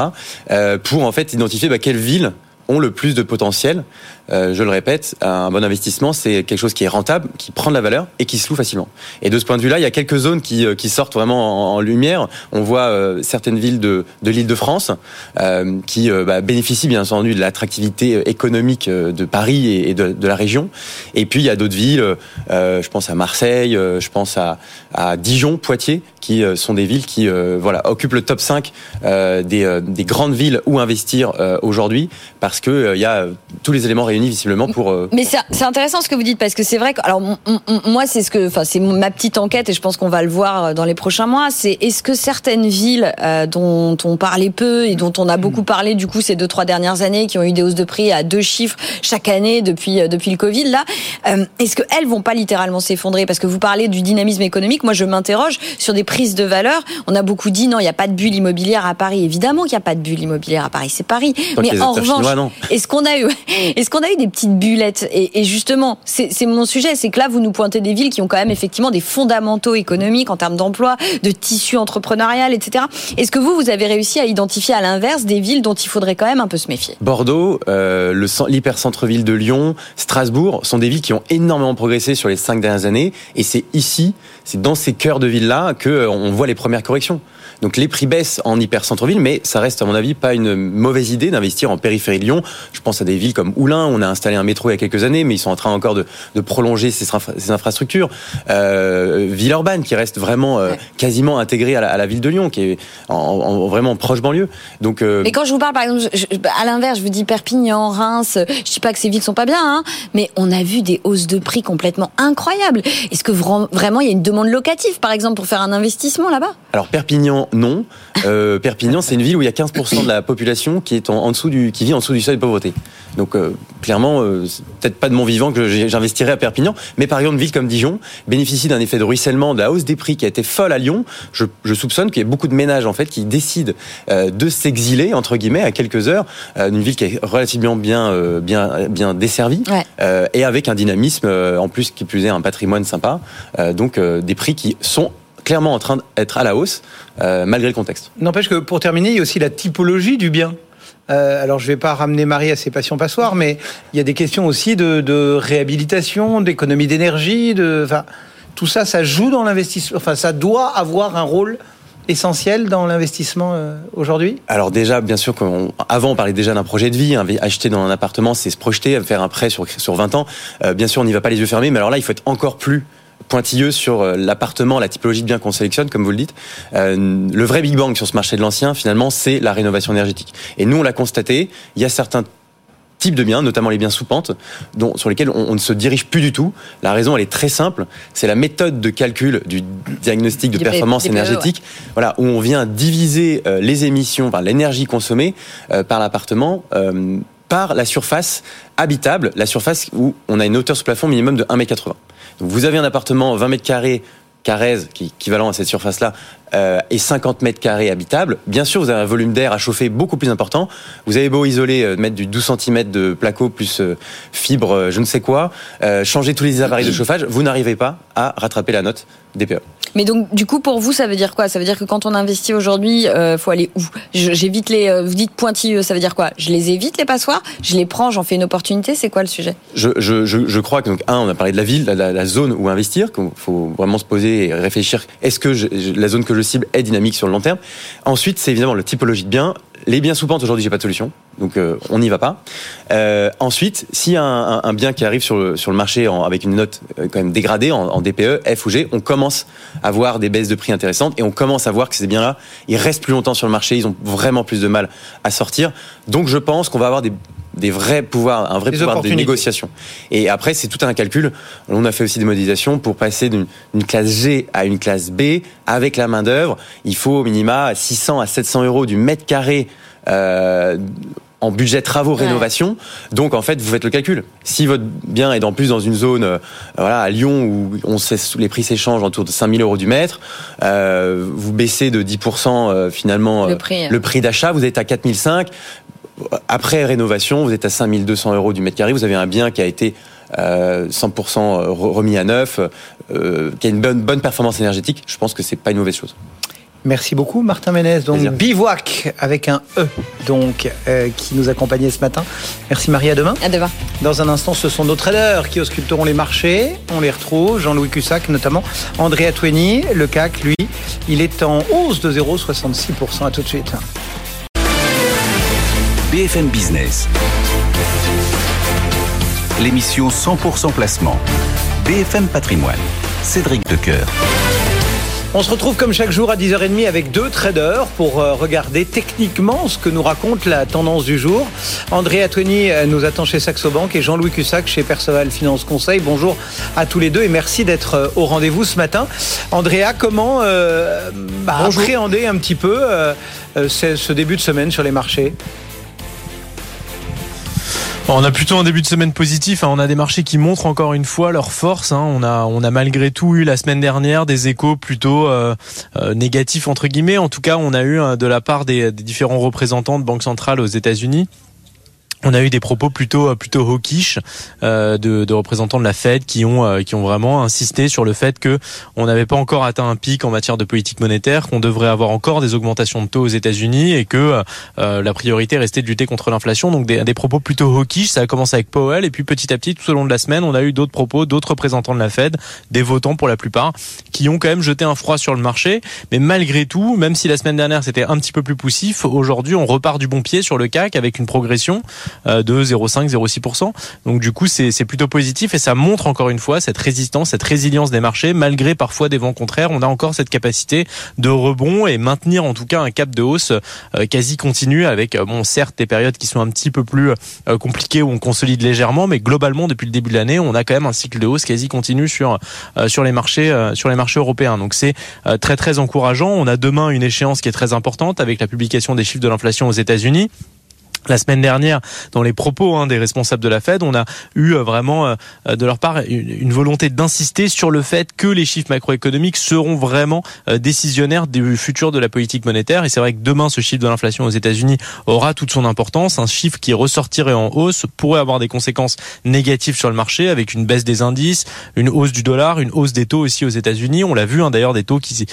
euh, pour en fait identifier bah, quelle ville ont le plus de potentiel. Euh, je le répète, un bon investissement, c'est quelque chose qui est rentable, qui prend de la valeur et qui se loue facilement. Et de ce point de vue-là, il y a quelques zones qui, euh, sortent vraiment en, lumière. On voit euh, certaines villes de, de l'île de France euh, qui bah, bénéficient bien entendu de l'attractivité économique de Paris et, de, de, la région. Et puis il y a d'autres villes, je pense à Marseille, je pense à, à Dijon, Poitiers, qui sont des villes qui voilà occupent le top 5 des, des grandes villes où investir aujourd'hui parce que il y a tous les éléments visiblement pour. Euh, Mais c'est intéressant ce que vous dites parce que c'est vrai que alors moi c'est ce que enfin c'est ma petite enquête et je pense qu'on va le voir euh, dans les prochains mois. C'est est-ce que certaines villes euh, dont on parlait peu et dont on a beaucoup parlé du coup ces deux trois dernières années qui ont eu des hausses de prix à deux chiffres chaque année depuis depuis le Covid là, est-ce que elles vont pas littéralement s'effondrer? Parce que vous parlez du dynamisme économique. Moi je m'interroge sur des prise de valeur. On a beaucoup dit non, il n'y a pas de bulle immobilière à Paris. Évidemment qu'il n'y a pas de bulle immobilière à Paris, c'est Paris. Mais en revanche, est-ce qu'on a eu, est-ce qu'on a des petites bullettes et, justement, c'est mon sujet, c'est que là vous nous pointez des villes qui ont quand même effectivement des fondamentaux économiques en termes d'emploi, de tissu entrepreneurial, etc. Est-ce que vous, vous avez réussi à identifier à l'inverse des villes dont il faudrait quand même un peu se méfier? Bordeaux, euh, l'hyper-centre-ville de Lyon, Strasbourg sont des villes qui ont énormément progressé sur les cinq dernières années et c'est ici, c'est dans ces cœurs de villes-là qu'on euh, voit les premières corrections. Donc les prix baissent en hyper centre-ville, mais ça reste à mon avis pas une mauvaise idée d'investir en périphérie de Lyon. Je pense à des villes comme Oulin, on a installé un métro il y a quelques années, mais ils sont en train encore de, de prolonger ces, ces infrastructures. Euh, Villeurbanne qui reste vraiment euh, quasiment intégrée à la, à la, ville de Lyon, qui est en, en vraiment proche banlieue. Donc, euh... Mais quand je vous parle par exemple, à l'inverse, je vous dis Perpignan, Reims, je dis pas que ces villes sont pas bien, hein, mais on a vu des hausses de prix complètement incroyables. Est-ce que vraiment il y a une demande locative, par exemple, pour faire un investissement là-bas? Alors Perpignan non. Euh, Perpignan, c'est une ville où il y a 15% de la population qui est en, dessous du, qui vit en dessous du seuil de pauvreté. Donc euh, clairement, euh, peut-être pas de mon vivant que j'investirais à Perpignan, mais par exemple une ville comme Dijon bénéficie d'un effet de ruissellement de la hausse des prix qui a été folle à Lyon. Je, soupçonne qu'il y a beaucoup de ménages en fait qui décident de s'exiler entre guillemets à quelques heures d'une ville qui est relativement bien bien bien desservie et avec un dynamisme en plus qui plus est un patrimoine sympa. donc des prix qui sont clairement en train d'être à la hausse, euh, malgré le contexte. N'empêche que pour terminer, il y a aussi la typologie du bien. Euh, alors, je ne vais pas ramener Marie à ses passions passoires, mais il y a des questions aussi de, réhabilitation, d'économie d'énergie, de, enfin, tout ça, ça joue dans l'investissement. Enfin, ça doit avoir un rôle essentiel dans l'investissement euh, aujourd'hui? Alors déjà, bien sûr, avant on parlait déjà d'un projet de vie. acheter dans un appartement, c'est se projeter, faire un prêt sur, sur 20 ans. bien sûr, on n'y va pas les yeux fermés, mais alors là, il faut être encore plus pointilleux sur euh, l'appartement, la typologie de biens qu'on sélectionne, comme vous le dites. Euh, le vrai Big Bang sur ce marché de l'ancien, finalement, c'est la rénovation énergétique. Et nous, on l'a constaté, il y a certains types de biens, notamment les biens sous pente, dont, sur lesquels on, ne se dirige plus du tout. La raison, elle est très simple. C'est la méthode de calcul du diagnostic de performance énergétique, voilà, où on vient diviser euh, les émissions, enfin, l'énergie consommée par l'appartement. par la surface habitable, la surface où on a une hauteur sous plafond minimum de 1,80 m. Vous avez un appartement 20 mètres carrés Carrez, qui est équivalent à cette surface-là, euh, et 50 mètres carrés habitables. Bien sûr, vous avez un volume d'air à chauffer beaucoup plus important. Vous avez beau isoler, euh, mettre du 12 cm de placo plus euh, fibre, euh, je ne sais quoi, changer tous les appareils de chauffage, vous n'arrivez pas à rattraper la note DPE. Mais donc, du coup, pour vous, ça veut dire quoi? Ça veut dire que quand on investit aujourd'hui, euh, faut aller où? J'évite les. vous dites pointilleux, ça veut dire quoi? Je les évite les passoires? Je les prends, j'en fais une opportunité? C'est quoi le sujet? Je, je, je, crois que donc un, on a parlé de la ville, la, la, zone où investir, qu'il faut vraiment se poser et réfléchir. Est-ce que la zone que je cible est dynamique sur le long terme? Ensuite, c'est évidemment la typologie de biens. Les biens sous pente, aujourd'hui, j'ai pas de solution. Donc, euh, on n'y va pas. Euh, ensuite, a un, bien qui arrive sur le, marché avec une note euh, quand même dégradée en, DPE, F ou G, on commence à voir des baisses de prix intéressantes et on commence à voir que ces biens-là, ils restent plus longtemps sur le marché, ils ont vraiment plus de mal à sortir. Donc, je pense qu'on va avoir des des vrais pouvoirs, un vrai pouvoir de négociation. Et après, c'est tout un calcul. On a fait aussi des modélisations pour passer d'une classe G à une classe B avec la main d'œuvre. Il faut au minima 600 à 700 euros du mètre carré. Euh, en budget travaux rénovation. Donc en fait, vous faites le calcul. Si votre bien est en plus dans une zone, euh, voilà, à Lyon où on sait les prix s'échangent autour de 5000 euros du mètre, euh, vous baissez de 10% euh, finalement le prix, le prix d'achat, vous êtes à 4005 après rénovation, vous êtes à 5200 euros du mètre carré, vous avez un bien qui a été 100% euh, remis à neuf, euh, qui a une bonne, bonne performance énergétique, je pense que c'est pas une mauvaise chose. Merci beaucoup Martin Ménez. Donc Bivouac avec un E donc euh, qui nous accompagnait ce matin. Merci Marie, à demain. À demain. Dans un instant, ce sont nos traders qui ausculteront les marchés. On les retrouve, Jean-Louis Cussac notamment, André Atoueni, le CAC, lui, il est en hausse de 0,66%. À tout de suite. BFM Business. L'émission 100% placement. BFM Patrimoine. Cédric Decoeur. On se retrouve comme chaque jour à 10h30 avec deux traders pour euh, regarder techniquement ce que nous raconte la tendance du jour. André Atoni euh, nous attend chez Saxo Bank et Jean-Louis Cussac chez Perceval Finance Conseil. Bonjour à tous les deux et merci d'être euh, au rendez-vous ce matin. Andrea, comment bah, appréhender un petit peu ce début de semaine sur les marchés? On a plutôt un début de semaine positif. Hein. On a des marchés qui montrent encore une fois leur force. Hein. On a, on a malgré tout eu la semaine dernière des échos plutôt euh, euh, négatifs entre guillemets. En tout cas, on a eu hein, de la part des, des différents représentants de banques centrales aux États-Unis on a eu des propos plutôt plutôt hawkish euh, de, de, représentants de la Fed qui ont euh, qui ont vraiment insisté sur le fait que on n'avait pas encore atteint un pic en matière de politique monétaire, qu'on devrait avoir encore des augmentations de taux aux États-Unis et que euh, la priorité restait de lutter contre l'inflation. Donc des, des, propos plutôt hawkish. Ça a commencé avec Powell et puis petit à petit tout au long de la semaine, on a eu d'autres propos, d'autres représentants de la Fed, des votants pour la plupart, qui ont quand même jeté un froid sur le marché. Mais malgré tout, même si la semaine dernière c'était un petit peu plus poussif, aujourd'hui on repart du bon pied sur le CAC avec une progression. Euh, de 0,5, 0,6%. Donc du coup, c'est plutôt positif et ça montre encore une fois cette résistance, cette résilience des marchés, malgré parfois des vents contraires. On a encore cette capacité de rebond et maintenir en tout cas un cap de hausse euh, quasi continu avec, euh, bon, certes, des périodes qui sont un petit peu plus compliquées où on consolide légèrement, mais globalement, depuis le début de l'année, on a quand même un cycle de hausse quasi continu sur sur les marchés sur les marchés européens. Donc c'est très très encourageant. On a demain une échéance qui est très importante avec la publication des chiffres de l'inflation aux États-Unis. La semaine dernière, dans les propos hein, des responsables de la Fed, on a eu euh, vraiment euh, de leur part une, volonté d'insister sur le fait que les chiffres macroéconomiques seront vraiment euh, décisionnaires du futur de la politique monétaire. Et c'est vrai que demain, ce chiffre de l'inflation aux États-Unis aura toute son importance. Un chiffre qui ressortirait en hausse pourrait avoir des conséquences négatives sur le marché, avec une baisse des indices, une hausse du dollar, une hausse des taux aussi aux États-Unis. On l'a vu hein, d'ailleurs des taux qui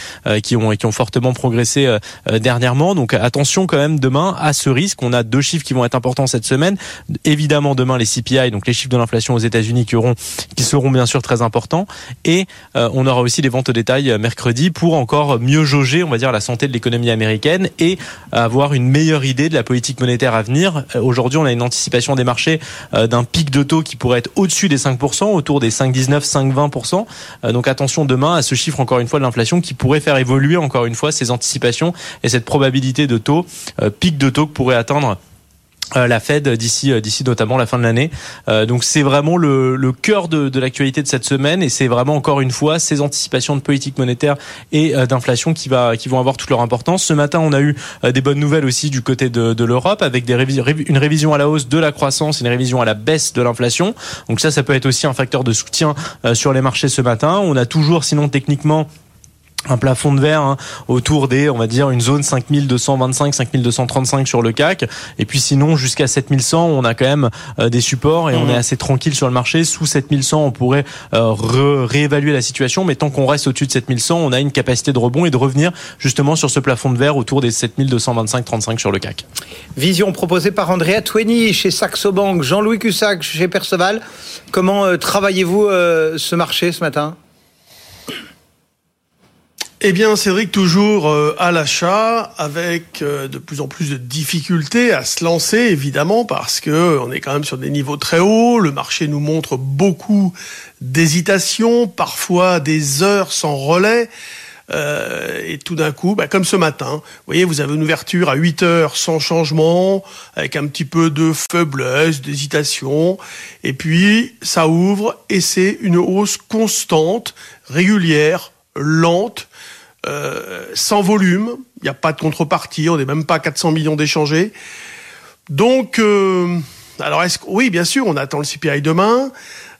qui ont qui ont fortement progressé dernièrement. Donc attention quand même demain à ce risque. On a deux chiffres qui vont être importants cette semaine. Évidemment, demain, les CPI, donc les chiffres de l'inflation aux États-Unis qui seront bien sûr très importants. Et euh, on aura aussi les ventes au détail euh, mercredi pour encore mieux jauger, on va dire, la santé de l'économie américaine et avoir une meilleure idée de la politique monétaire à venir. Euh, aujourd'hui, on a une anticipation des marchés d'un pic de taux qui pourrait être au-dessus des 5%, autour des 5,19, 5,20%. Donc attention demain à ce chiffre, encore une fois, de l'inflation qui pourrait faire évoluer, encore une fois, ces anticipations et cette probabilité de taux, pic de taux que pourrait atteindre la Fed d'ici euh, d'ici notamment la fin de l'année. Euh, donc c'est vraiment le, le cœur de, de l'actualité de cette semaine et c'est vraiment encore une fois ces anticipations de politique monétaire et d'inflation qui va qui vont avoir toute leur importance. Ce matin, on a eu des bonnes nouvelles aussi du côté de, de l'Europe avec des une révision à la hausse de la croissance et une révision à la baisse de l'inflation. Donc ça, ça peut être aussi un facteur de soutien sur les marchés ce matin. On a toujours, sinon techniquement un plafond de verre hein, autour des, on va dire, une zone 5225, 5235 sur le CAC. Et puis sinon, jusqu'à 7100, on a quand même euh, des supports et on mmh. est assez tranquille sur le marché. Sous 7100, on pourrait euh, réévaluer la situation. Mais tant qu'on reste au-dessus de 7100, on a une capacité de rebond et de revenir justement sur ce plafond de verre autour des 7225, 35 sur le CAC. Vision proposée par Andrea Twenny chez Saxo Bank, Jean-Louis Cussac chez Perceval. Comment euh, travaillez-vous ce marché ce matin? Eh bien, Cédric, toujours euh, à l'achat, avec euh, de plus en plus de difficultés à se lancer, évidemment, parce que on est quand même sur des niveaux très hauts. Le marché nous montre beaucoup d'hésitation, parfois des heures sans relais. Euh, et tout d'un coup, bah, comme ce matin, vous voyez, vous avez une ouverture à 8 heures sans changement, avec un petit peu de faiblesse, d'hésitation, et puis ça ouvre et c'est une hausse constante, régulière, lente, euh, sans volume, il n'y a pas de contrepartie, on n'est même pas à 400 millions d'échangés. Donc, euh, alors est-ce oui, bien sûr, on attend le CPI demain.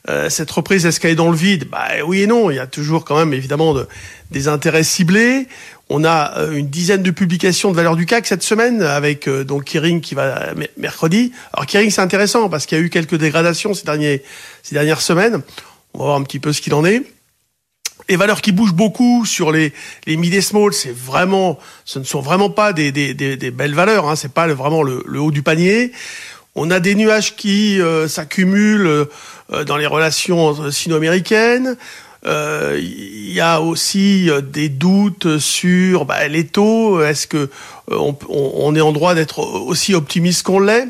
Euh, cette reprise, est-ce qu'elle est dans le vide? Bah oui et non. Il y a toujours quand même évidemment de, des intérêts ciblés. On a une dizaine de publications de valeur du CAC cette semaine avec donc Kering qui va mercredi. Alors Kering c'est intéressant parce qu'il y a eu quelques dégradations ces derniers ces dernières semaines. On va voir un petit peu ce qu'il en est. Les valeurs qui bougent beaucoup sur les, les mid et small, c'est vraiment, ce ne sont vraiment pas des, des, des, des belles valeurs. Hein, c'est pas vraiment le, le, haut du panier. On a des nuages qui euh, s'accumulent euh, dans les relations sino-américaines. Euh, il y a aussi des doutes sur bah, les taux. Est-ce que on, on, est en droit d'être aussi optimiste qu'on l'est?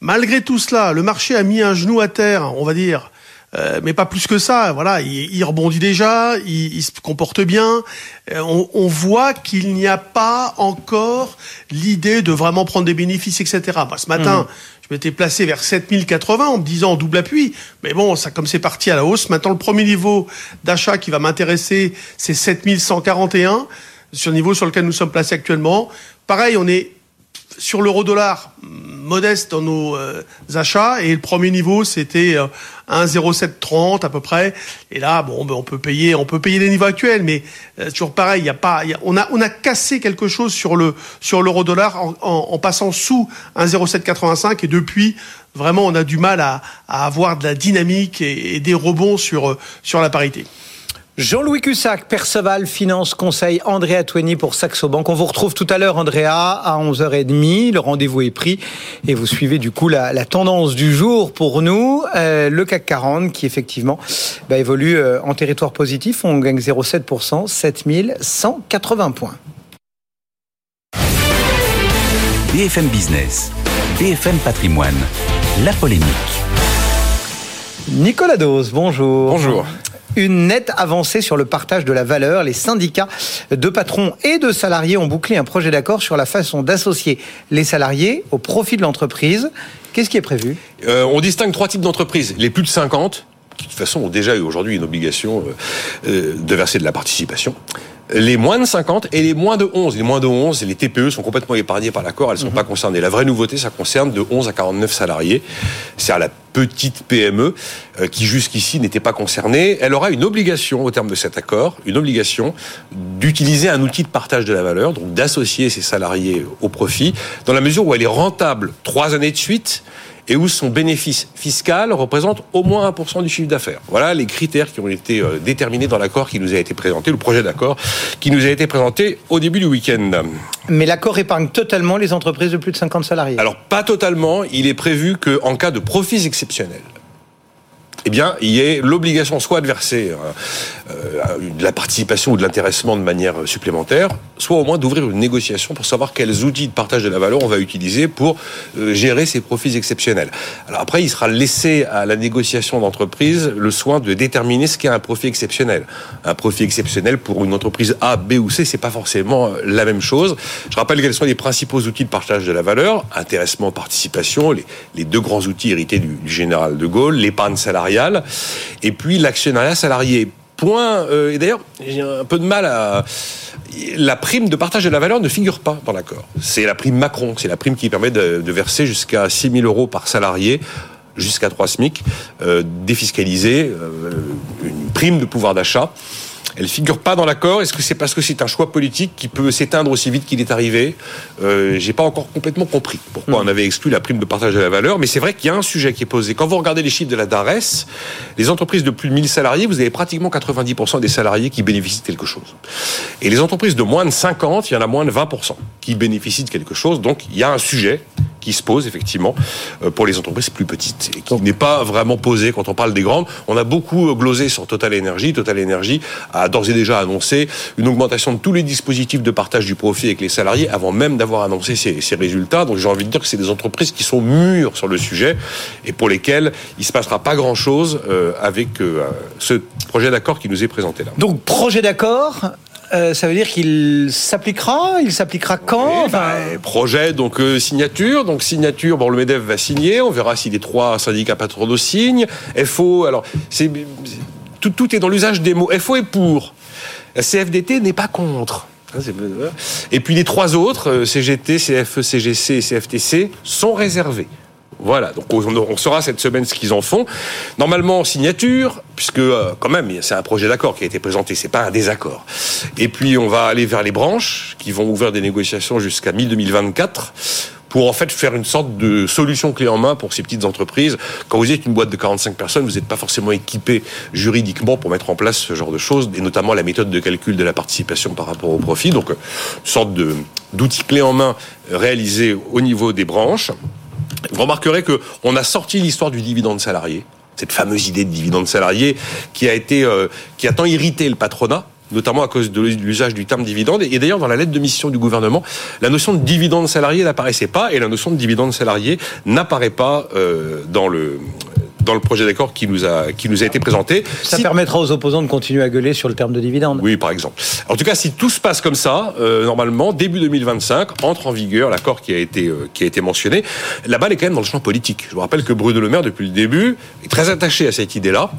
Malgré tout cela, le marché a mis un genou à terre, on va dire, euh, mais pas plus que ça. Voilà, il, rebondit déjà, il, se comporte bien. Euh, on, on, voit qu'il n'y a pas encore l'idée de vraiment prendre des bénéfices, etc. Moi, ce matin, mmh. je m'étais placé vers 7080 en me disant double appui. Mais bon, ça comme c'est parti à la hausse. Maintenant, le premier niveau d'achat qui va m'intéresser, c'est 7141 sur le niveau sur lequel nous sommes placés actuellement. Pareil, on est sur l'euro-dollar, modeste dans nos euh, achats. Et le premier niveau, c'était 1,0730 à peu près. Et là, bon, ben, on peut payer, on peut payer les niveaux actuels, mais toujours pareil, il y a pas, on a, on a cassé quelque chose sur le sur l'euro-dollar en, en, passant sous 1,0785 et depuis, vraiment, on a du mal à, à avoir de la dynamique et, et des rebonds sur sur la parité. Jean-Louis Cussac, Perceval Finance Conseil, Andrea Twenny pour Saxo Bank. On vous retrouve tout à l'heure, Andrea, à 11h30. Le rendez-vous est pris et vous suivez du coup la, tendance du jour pour nous. Euh, le CAC 40 qui effectivement bah, évolue euh, en territoire positif. On gagne 0,7%, 7180 points. BFM Business, BFM Patrimoine, la polémique. Nicolas Dose, bonjour. Bonjour une nette avancée sur le partage de la valeur. Les syndicats de patrons et de salariés ont bouclé un projet d'accord sur la façon d'associer les salariés au profit de l'entreprise. Qu'est-ce qui est prévu? Euh, On distingue trois types d'entreprises. Les plus de 50, qui de toute façon ont déjà eu aujourd'hui une obligation euh, euh, de verser de la participation les moins de 50 et les moins de 11. Les moins de 11, les TPE sont complètement épargnées par l'accord, elles ne sont mhm. pas concernées. La vraie nouveauté, ça concerne de 11 à 49 salariés. C'est à la petite PME euh, qui jusqu'ici n'était pas concernée. Elle aura une obligation au terme de cet accord, une obligation d'utiliser un outil de partage de la valeur, donc d'associer ses salariés au profit, dans la mesure où elle est rentable trois années de suite et où son bénéfice fiscal représente au moins 1% du chiffre d'affaires. Voilà les critères qui ont été euh, déterminés dans l'accord qui nous a été présenté, le projet d'accord qui nous a été présenté au début du week-end. Mais l'accord épargne totalement les entreprises de plus de 50 salariés Alors pas totalement, il est prévu qu'en cas de profits exceptionnels, eh bien, il y ait l'obligation soit de verser euh, euh, de la participation ou de l'intéressement de manière supplémentaire, soit au moins d'ouvrir une négociation pour savoir quels outils de partage de la valeur on va utiliser pour euh, gérer ces profits exceptionnels. Alors après, il sera laissé à la négociation d'entreprise le soin de déterminer ce qu'est un profit exceptionnel. Un profit exceptionnel pour une entreprise A, B ou C, c'est pas forcément la même chose. Je rappelle quels sont les principaux outils de partage de la valeur intéressement, participation, les, deux grands outils hérités du, du général de Gaulle, l'épargne salariale et puis l'actionnariat salarié. Point. Euh, et d'ailleurs, j'ai un peu de mal à. La prime de partage de la valeur ne figure pas dans l'accord. C'est la prime Macron, c'est la prime qui permet de, verser jusqu'à 6 000 euros par salarié jusqu'à 3 SMIC, euh, défiscalisée, euh, une prime de pouvoir d'achat. Elle figure pas dans l'accord. Est-ce que c'est parce que c'est un choix politique qui peut s'éteindre aussi vite qu'il est arrivé? Euh, J'ai pas encore complètement compris pourquoi hmm. on avait exclu la prime de partage de la valeur. Mais c'est vrai qu'il y a un sujet qui est posé. Quand vous regardez les chiffres de la DARES, les entreprises de plus de 1000 salariés, vous avez pratiquement 90% des salariés qui bénéficient de quelque chose. Et les entreprises de moins de 50, il y en a moins de 20% qui bénéficient de quelque chose. Donc il y a un sujet qui se pose effectivement euh, pour les entreprises plus petites et qui n'est pas vraiment posé quand on parle des grandes. On a beaucoup glosé sur Total Energy. Total Energy a d'ores et déjà annoncé une augmentation de tous les dispositifs de partage du profit avec les salariés avant même d'avoir annoncé ces, résultats. Donc j'ai envie de dire que c'est des entreprises qui sont mûres sur le sujet et pour lesquelles il se passera pas grand-chose euh, avec euh, ce projet d'accord qui nous est présenté là. Donc projet d'accord euh, ça veut dire qu'il s'appliquera Il s'appliquera quand bah, Projet, donc euh, signature. Donc signature, bon, le MEDEF va signer. On verra si les trois syndicats patronaux signent. FO, alors, c'est, tout, tout est dans l'usage des mots. FO est pour. La CFDT n'est pas contre. Et puis les trois autres, euh, CGT, CFE, CGC et CFTC, sont réservés. Voilà, donc on, saura cette semaine ce qu'ils en font. Normalement, signature, puisque euh, quand même, c'est un projet d'accord qui a été présenté, c'est pas un désaccord. Et puis on va aller vers les branches, qui vont ouvrir des négociations jusqu'à mi-2024 pour en fait faire une sorte de solution clé en main pour ces petites entreprises. Quand vous êtes une boîte de 45 personnes, vous n'êtes pas forcément équipé juridiquement pour mettre en place ce genre de choses, et notamment la méthode de calcul de la participation par rapport au profit. Donc, une sorte d'outil clé en main réalisé au niveau des branches. Vous remarquerez que on a sorti l'histoire du dividende salarié, cette fameuse idée de dividende salarié qui a été, euh, qui a tant irrité le patronat notamment à cause de l'usage du terme dividende. Et d'ailleurs, dans la lettre de mission du gouvernement, la notion de dividende salarié n'apparaissait pas, et la notion de dividende salarié n'apparaît pas euh, dans le dans le projet d'accord qui nous a qui nous a été présenté. Ça permettra aux opposants de continuer à gueuler sur le terme de dividende. Oui, par exemple. En tout cas, si tout se passe comme ça, euh, normalement, début 2025, entre en vigueur l'accord qui a été euh, qui a été mentionné. La balle est quand même dans le champ politique. Je vous rappelle que Bruno Le Maire, depuis le début, est très attaché à cette idée-là,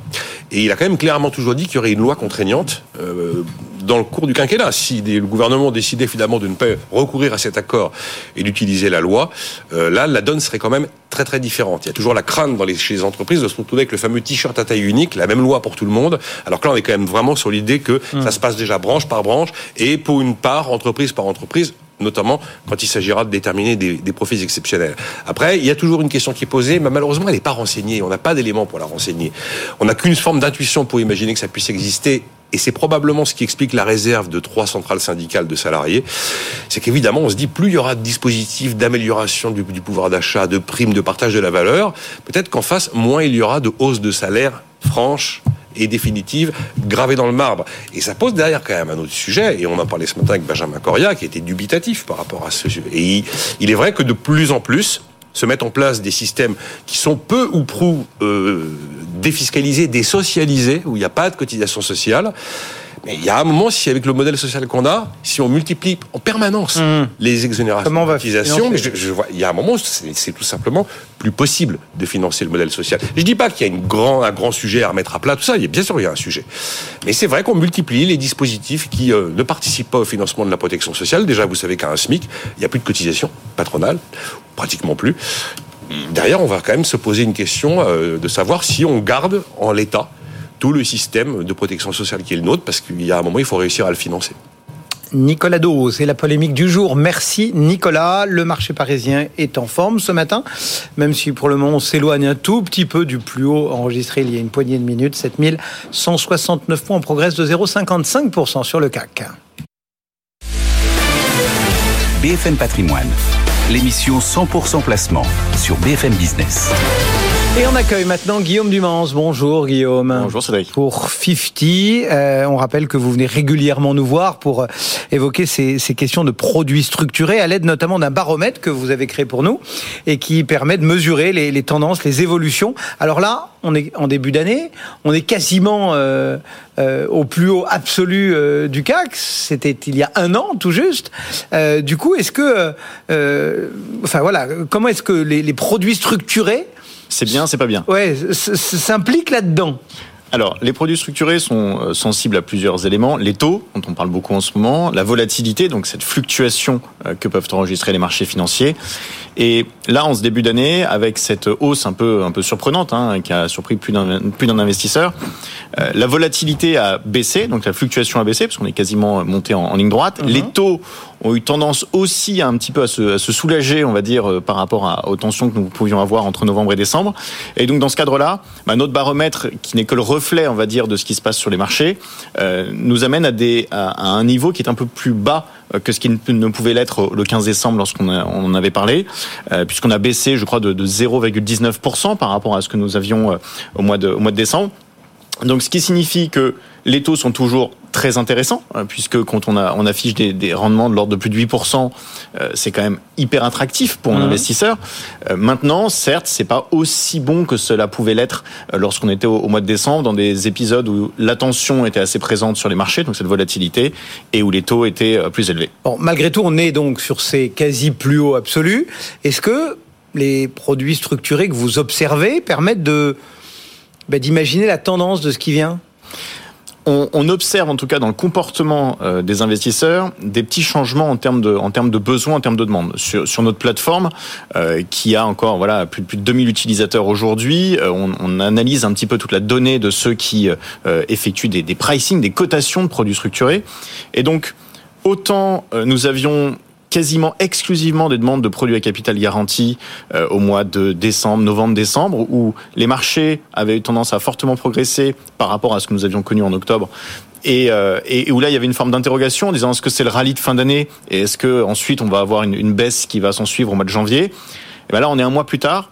et il a quand même clairement toujours dit qu'il y aurait une loi contraignante. Euh, dans le cours du quinquennat. Si le gouvernement décidait finalement de ne pas recourir à cet accord et d'utiliser la loi, euh, là, la donne serait quand même très très différente. Il y a toujours la crainte dans les, chez les entreprises de se retrouver avec le fameux t-shirt à taille unique, la même loi pour tout le monde, alors que là, on est quand même vraiment sur l'idée que Mmh. ça se passe déjà branche par branche et pour une part, entreprise par entreprise, notamment quand il s'agira de déterminer des, des profits exceptionnels. Après, il y a toujours une question qui est posée, mais malheureusement, elle n'est pas renseignée. On n'a pas d'éléments pour la renseigner. On n'a qu'une forme d'intuition pour imaginer que ça puisse exister. Et c'est probablement ce qui explique la réserve de trois centrales syndicales de salariés. C'est qu'évidemment, on se dit, plus il y aura de dispositifs d'amélioration du, pouvoir d'achat, de primes, de partage de la valeur, peut-être qu'en face, moins il y aura de hausse de salaire franche et définitive gravée dans le marbre. Et ça pose derrière quand même un autre sujet, et on en parlait ce matin avec Benjamin Coria, qui était dubitatif par rapport à ce sujet. Et il, il est vrai que de plus en plus, se mettent en place des systèmes qui sont peu ou prou euh, défiscalisés, désocialisés, où il n'y a pas de cotisation sociale. Mais il y a un moment, si avec le modèle social qu'on a, si on multiplie en permanence les exonérations Comment on va de je, je vois, il y a un moment, c'est c'est tout simplement plus possible de financer le modèle social. Je dis pas qu'il y a une grand, un grand sujet à remettre à plat, tout ça. Il y a, bien sûr, il y a un sujet. Mais c'est vrai qu'on multiplie les dispositifs qui euh, ne participent pas au financement de la protection sociale. Déjà, vous savez qu'à un SMIC, il n'y a plus de cotisation patronale, pratiquement plus. Derrière, on va quand même se poser une question euh, de savoir si on garde en l'état tout le système de protection sociale qui est le nôtre, parce qu'il y a un moment, il faut réussir à le financer. Nicolas Do, c'est la polémique du jour. Merci Nicolas. Le marché parisien est en forme ce matin, même si pour le moment on s'éloigne un tout petit peu du plus haut enregistré il y a une poignée de minutes. 7169 points, on progresse de 0,55% sur le CAC. BFM Patrimoine, l'émission 100% placement sur BFM Business. Et on accueille maintenant Guillaume Dumans. Bonjour Guillaume. Bonjour Cédric. Pour 50, euh, on rappelle que vous venez régulièrement nous voir pour euh, évoquer ces, ces questions de produits structurés à l'aide notamment d'un baromètre que vous avez créé pour nous et qui permet de mesurer les, les tendances, les évolutions. Alors là, on est en début d'année, on est quasiment euh, euh, au plus haut absolu euh, du CAC. C'était il y a un an tout juste. Euh, du coup, est-ce que, euh, enfin voilà, comment est-ce que les, les produits structurés C'est bien, c'est pas bien. Ouais, s'implique là-dedans. Alors, les produits structurés sont euh, sensibles à plusieurs éléments. Les taux, dont on parle beaucoup en ce moment, la volatilité, donc cette fluctuation euh, que peuvent enregistrer les marchés financiers. Et là, en ce début d'année, avec cette hausse un peu, un peu surprenante, hein, qui a surpris plus d'un investisseur, euh, la volatilité a baissé, donc la fluctuation a baissé, parce qu'on est quasiment monté en, en ligne droite. Les taux ont eu tendance aussi à un petit peu à se, à se soulager, on va dire, euh, par rapport à- aux tensions que nous pouvions avoir entre novembre et décembre. Et donc, dans ce cadre-là, bah, notre baromètre, qui n'est que le reflet, on va dire, de ce qui se passe sur les marchés, euh, nous amène à, des, à, un niveau qui est un peu plus bas euh, que ce qui ne, pouvait l'être le 15 décembre lorsqu'on en avait parlé, euh, puisqu'on a baissé, je crois, de, de 0,19% par rapport à ce que nous avions au mois de, au mois de décembre. Donc, ce qui signifie que les taux sont toujours très intéressants, euh, puisque quand on, a, on affiche des, des rendements de l'ordre de plus de 8%, euh, c'est quand même hyper attractif pour un Mhm. investisseur. Euh, maintenant, certes, c'est pas aussi bon que cela pouvait l'être lorsqu'on était au, au mois de décembre, dans des épisodes où la tension était assez présente sur les marchés, donc cette volatilité, et où les taux étaient plus élevés. Bon, malgré tout, on est donc sur ces quasi plus hauts absolus. Est-ce que les produits structurés que vous observez permettent de bah, d'imaginer la tendance de ce qui vient? On, on observe en tout cas dans le comportement euh, des investisseurs des petits changements en termes de, en termes de besoins, en termes de demande. Sur, sur notre plateforme, euh, qui a encore voilà plus de, plus de 2000 utilisateurs aujourd'hui, euh, on, on analyse un petit peu toute la donnée de ceux qui euh, effectuent des, des pricing, des cotations de produits structurés. Et donc, autant euh, nous avions quasiment exclusivement des demandes de produits à capital garanti euh, au mois de décembre, novembre-décembre, où les marchés avaient eu tendance à fortement progresser par rapport à ce que nous avions connu en octobre. Et, euh, et où là, il y avait une forme d'interrogation en disant est-ce que c'est le rallye de fin d'année et est-ce que ensuite on va avoir une, une baisse qui va s'en suivre au mois de janvier? Et ben là, on est un mois plus tard.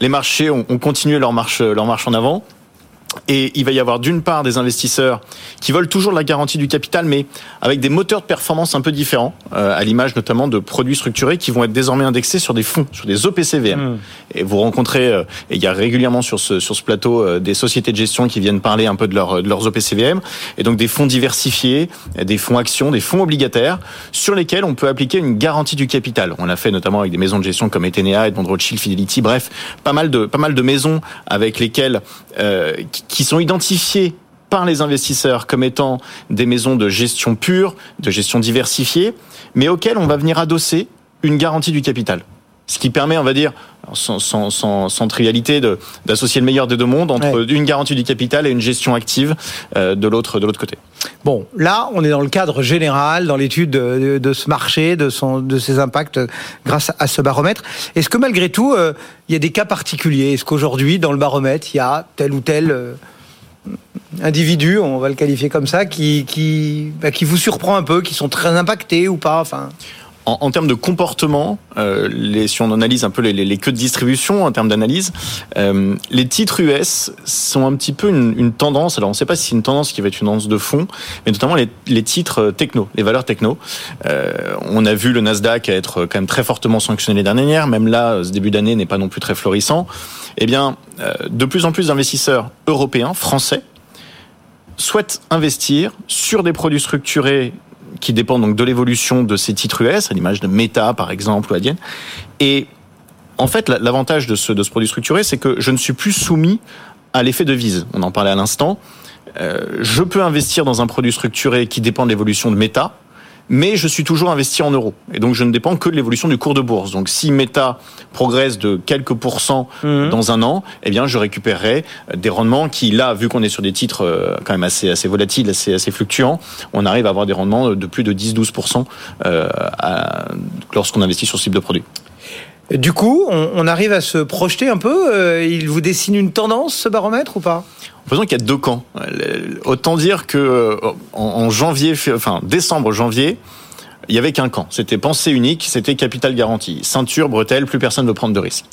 Les marchés ont, ont continué leur marche, leur marche en avant. Et il va y avoir d'une part des investisseurs qui veulent toujours la garantie du capital, mais avec des moteurs de performance un peu différents, euh, à l'image notamment de produits structurés qui vont être désormais indexés sur des fonds, sur des OPCVM. Mmh. Et vous rencontrez, euh, et il y a régulièrement sur ce, sur ce plateau euh, des sociétés de gestion qui viennent parler un peu de, leur, de leurs OPCVM, et donc des fonds diversifiés, des fonds actions, des fonds obligataires, sur lesquels on peut appliquer une garantie du capital. On l'a fait notamment avec des maisons de gestion comme Etenea, Edmond Rothschild, Fidelity, bref, pas mal de, pas mal de maisons avec lesquelles, euh, qui- qui sont identifiées par les investisseurs comme étant des maisons de gestion pure, de gestion diversifiée, mais auxquelles on va venir adosser une garantie du capital. Ce qui permet, on va dire, sans, sans, sans, sans trivialité, d'associer le meilleur des deux mondes entre une garantie du capital et une gestion active euh, de l'autre de l'autre côté. Bon, là, on est dans le cadre général, dans l'étude de, de, ce marché, de, son, de ses impacts grâce à ce baromètre. Est-ce que malgré tout, euh, il y a des cas particuliers? Est-ce qu'aujourd'hui, dans le baromètre, il y a tel ou tel euh, individu, on va le qualifier comme ça, qui, qui, bah, qui vous surprend un peu, qui sont très impactés ou pas? Enfin en, termes de comportement, euh, si on analyse un peu les, queues de distribution en termes d'analyse, euh, les titres US sont un petit peu une, tendance. Alors on ne sait pas si c'est une tendance qui va être une tendance de fond, mais notamment les, titres techno, les valeurs techno. Euh, on a vu le Nasdaq être quand même très fortement sanctionné les dernières. Même là, ce début d'année n'est pas non plus très florissant. Eh bien, euh, de plus en plus d'investisseurs européens, français, souhaitent investir sur des produits structurés qui dépend donc de l'évolution de ces titres US, à l'image de Meta par exemple ou Adyen. Et en fait, l'avantage de ce, de ce produit structuré, c'est que je ne suis plus soumis à l'effet de vise. On en parlait à l'instant. Euh, je peux investir dans un produit structuré qui dépend de l'évolution de Meta, mais je suis toujours investi en euros. Et donc, je ne dépends que de l'évolution du cours de bourse. Donc, si Meta progresse de quelques pourcents mmh. dans un an, eh bien, je récupérerai des rendements qui, là, vu qu'on est sur des titres euh, quand même assez, assez volatiles, assez, assez fluctuants, on arrive à avoir des rendements de plus de 10-12% euh, lorsqu'on investit sur ce type de produit. Du coup, on, on, arrive à se projeter un peu. Euh, il vous dessine une tendance, ce baromètre, ou pas? Faisons qu'il y a deux camps. Autant dire que euh, en janvier, enfin décembre, janvier, il y avait qu'un camp. C'était pensée unique, c'était capital garanti, ceinture, bretelle, plus personne ne veut prendre de risques.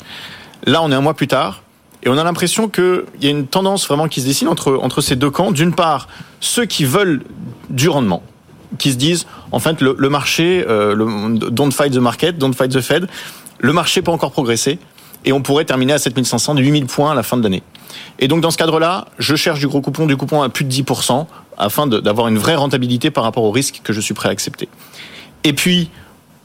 Là, on est un mois plus tard. Et on a l'impression qu'il y a une tendance vraiment qui se dessine entre, ces deux camps. D'une part, ceux qui veulent du rendement, qui se disent, en fait, le, marché, euh, don't fight the market, don't fight the Fed, le marché peut encore progresser et on pourrait terminer à 7500, 8000 points à la fin de l'année. Et donc dans ce cadre-là, je cherche du gros coupon, du coupon à plus de 10%, afin d'avoir une vraie rentabilité par rapport au risque que je suis prêt à accepter. Et puis,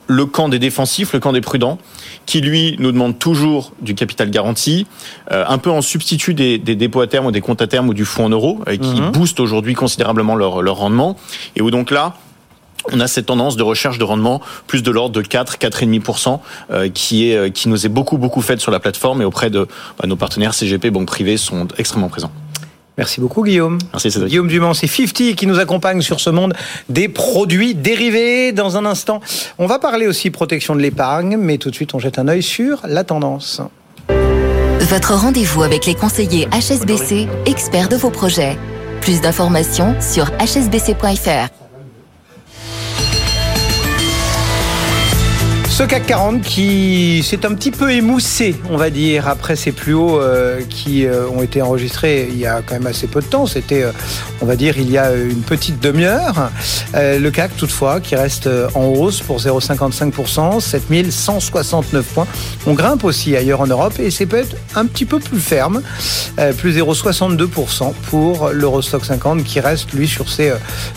le camp des défensifs, le camp des prudents, qui lui nous demande toujours du capital garanti, euh, un peu en substitut des, des, dépôts à terme ou des comptes à terme ou du fonds en euros, euh, qui mmh. boostent aujourd'hui considérablement leur, leur rendement, et où donc là, on a cette tendance de recherche de rendement plus de l'ordre de 4, 4,5% euh, qui est qui nous est beaucoup beaucoup faite sur la plateforme et auprès de bah, nos partenaires CGP banques privées sont extrêmement présents. Merci beaucoup Guillaume. Merci Cédric. Guillaume Dumont, c'est 50 qui nous accompagne sur ce monde des produits dérivés. Dans un instant, on va parler aussi protection de l'épargne, mais tout de suite on jette un œil sur la tendance. Votre rendez-vous avec les conseillers HSBC, experts de vos projets. Plus d'informations sur hsbc.fr. Ce CAC 40 qui s'est un petit peu émoussé, on va dire, après ces plus hauts euh, qui euh, ont été enregistrés il y a quand même assez peu de temps. C'était, euh, on va dire, il y a une petite demi-heure. le CAC, toutefois, qui reste en hausse pour 0,55%, 7169 points. On grimpe aussi ailleurs en Europe et c'est peut-être un petit peu plus ferme, plus 0,62% pour l'Eurostock 50 qui reste, lui, sur ses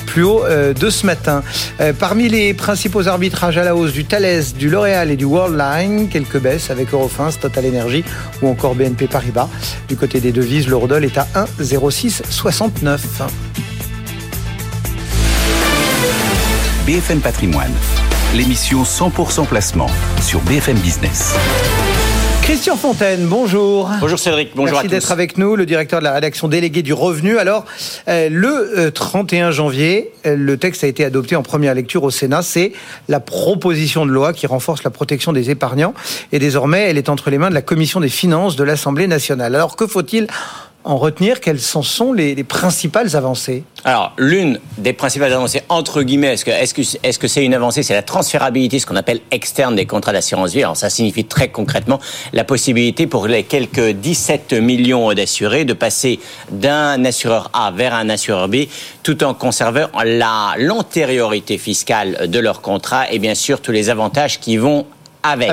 plus hauts de ce matin. parmi les principaux arbitrages à la hausse du Thales, du L'Oréal et du Worldline, quelques baisses avec Eurofins, Total Energy ou encore BNP Paribas. Du côté des devises, l'eurodoll est à 1,0669. BFM Patrimoine, l'émission 100% placement sur BFM Business. Christian Fontaine, bonjour. Bonjour Cédric, bonjour Merci à tous. d'être avec nous, le directeur de la rédaction déléguée du revenu. Alors, euh, le euh, 31 janvier, euh, le texte a été adopté en première lecture au Sénat. C'est la proposition de loi qui renforce la protection des épargnants. Et désormais, elle est entre les mains de la Commission des finances de l'Assemblée nationale. Alors, que faut-il en retenir quelles sont les, les, principales avancées Alors, l'une des principales avancées, entre guillemets, est-ce que c'est une avancée C'est la transférabilité, ce qu'on appelle externe des contrats d'assurance vie. Alors, ça signifie très concrètement la possibilité pour les quelques 17 millions d'assurés de passer d'un assureur A vers un assureur B, tout en conservant la l'antériorité fiscale de leur contrat et bien sûr tous les avantages qui vont avec.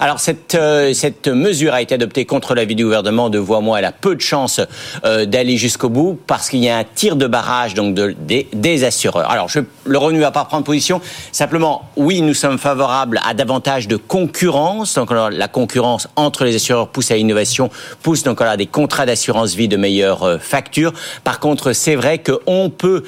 Alors cette euh, cette mesure a été adoptée contre l'avis du gouvernement. De voix moi, elle a peu de chances euh, d'aller jusqu'au bout parce qu'il y a un tir de barrage donc de, des, des assureurs. Alors je, le revenu va pas prendre position. Simplement, oui, nous sommes favorables à davantage de concurrence. Donc alors, la concurrence entre les assureurs pousse à l'innovation, pousse donc à des contrats d'assurance vie de meilleure euh, facture. Par contre, c'est vrai qu'on peut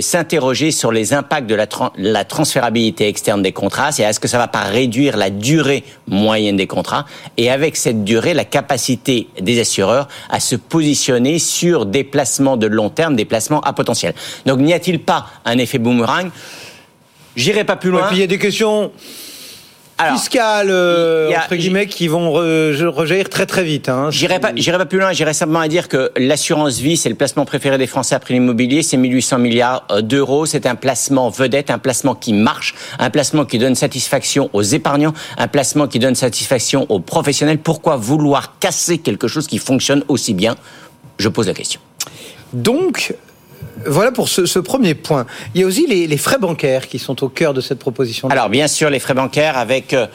s'interroger sur les impacts de la, tra la transférabilité externe des contrats. C'est est-ce que ça va pas réduire la durée moyenne des contrats et avec cette durée, la capacité des assureurs à se positionner sur des placements de long terme, des placements à potentiel. Donc n'y a-t-il pas un effet boomerang? J'irai pas plus loin. Et puis il y a des questions fiscales, euh, entre guillemets, qui vont rejaillir très très vite. Hein. J'irai pas, j'irai pas plus loin. J'irai simplement à dire que l'assurance vie, c'est le placement préféré des Français après l'immobilier. C'est 1800 milliards euh, d'euros. C'est un placement vedette, un placement qui marche, un placement qui donne satisfaction aux épargnants, un placement qui donne satisfaction aux professionnels. Pourquoi vouloir casser quelque chose qui fonctionne aussi bien? Je pose la question. Donc, voilà pour ce, premier point. Il y a aussi les, frais bancaires qui sont au cœur de cette proposition. Alors bien sûr, les frais bancaires avec euh,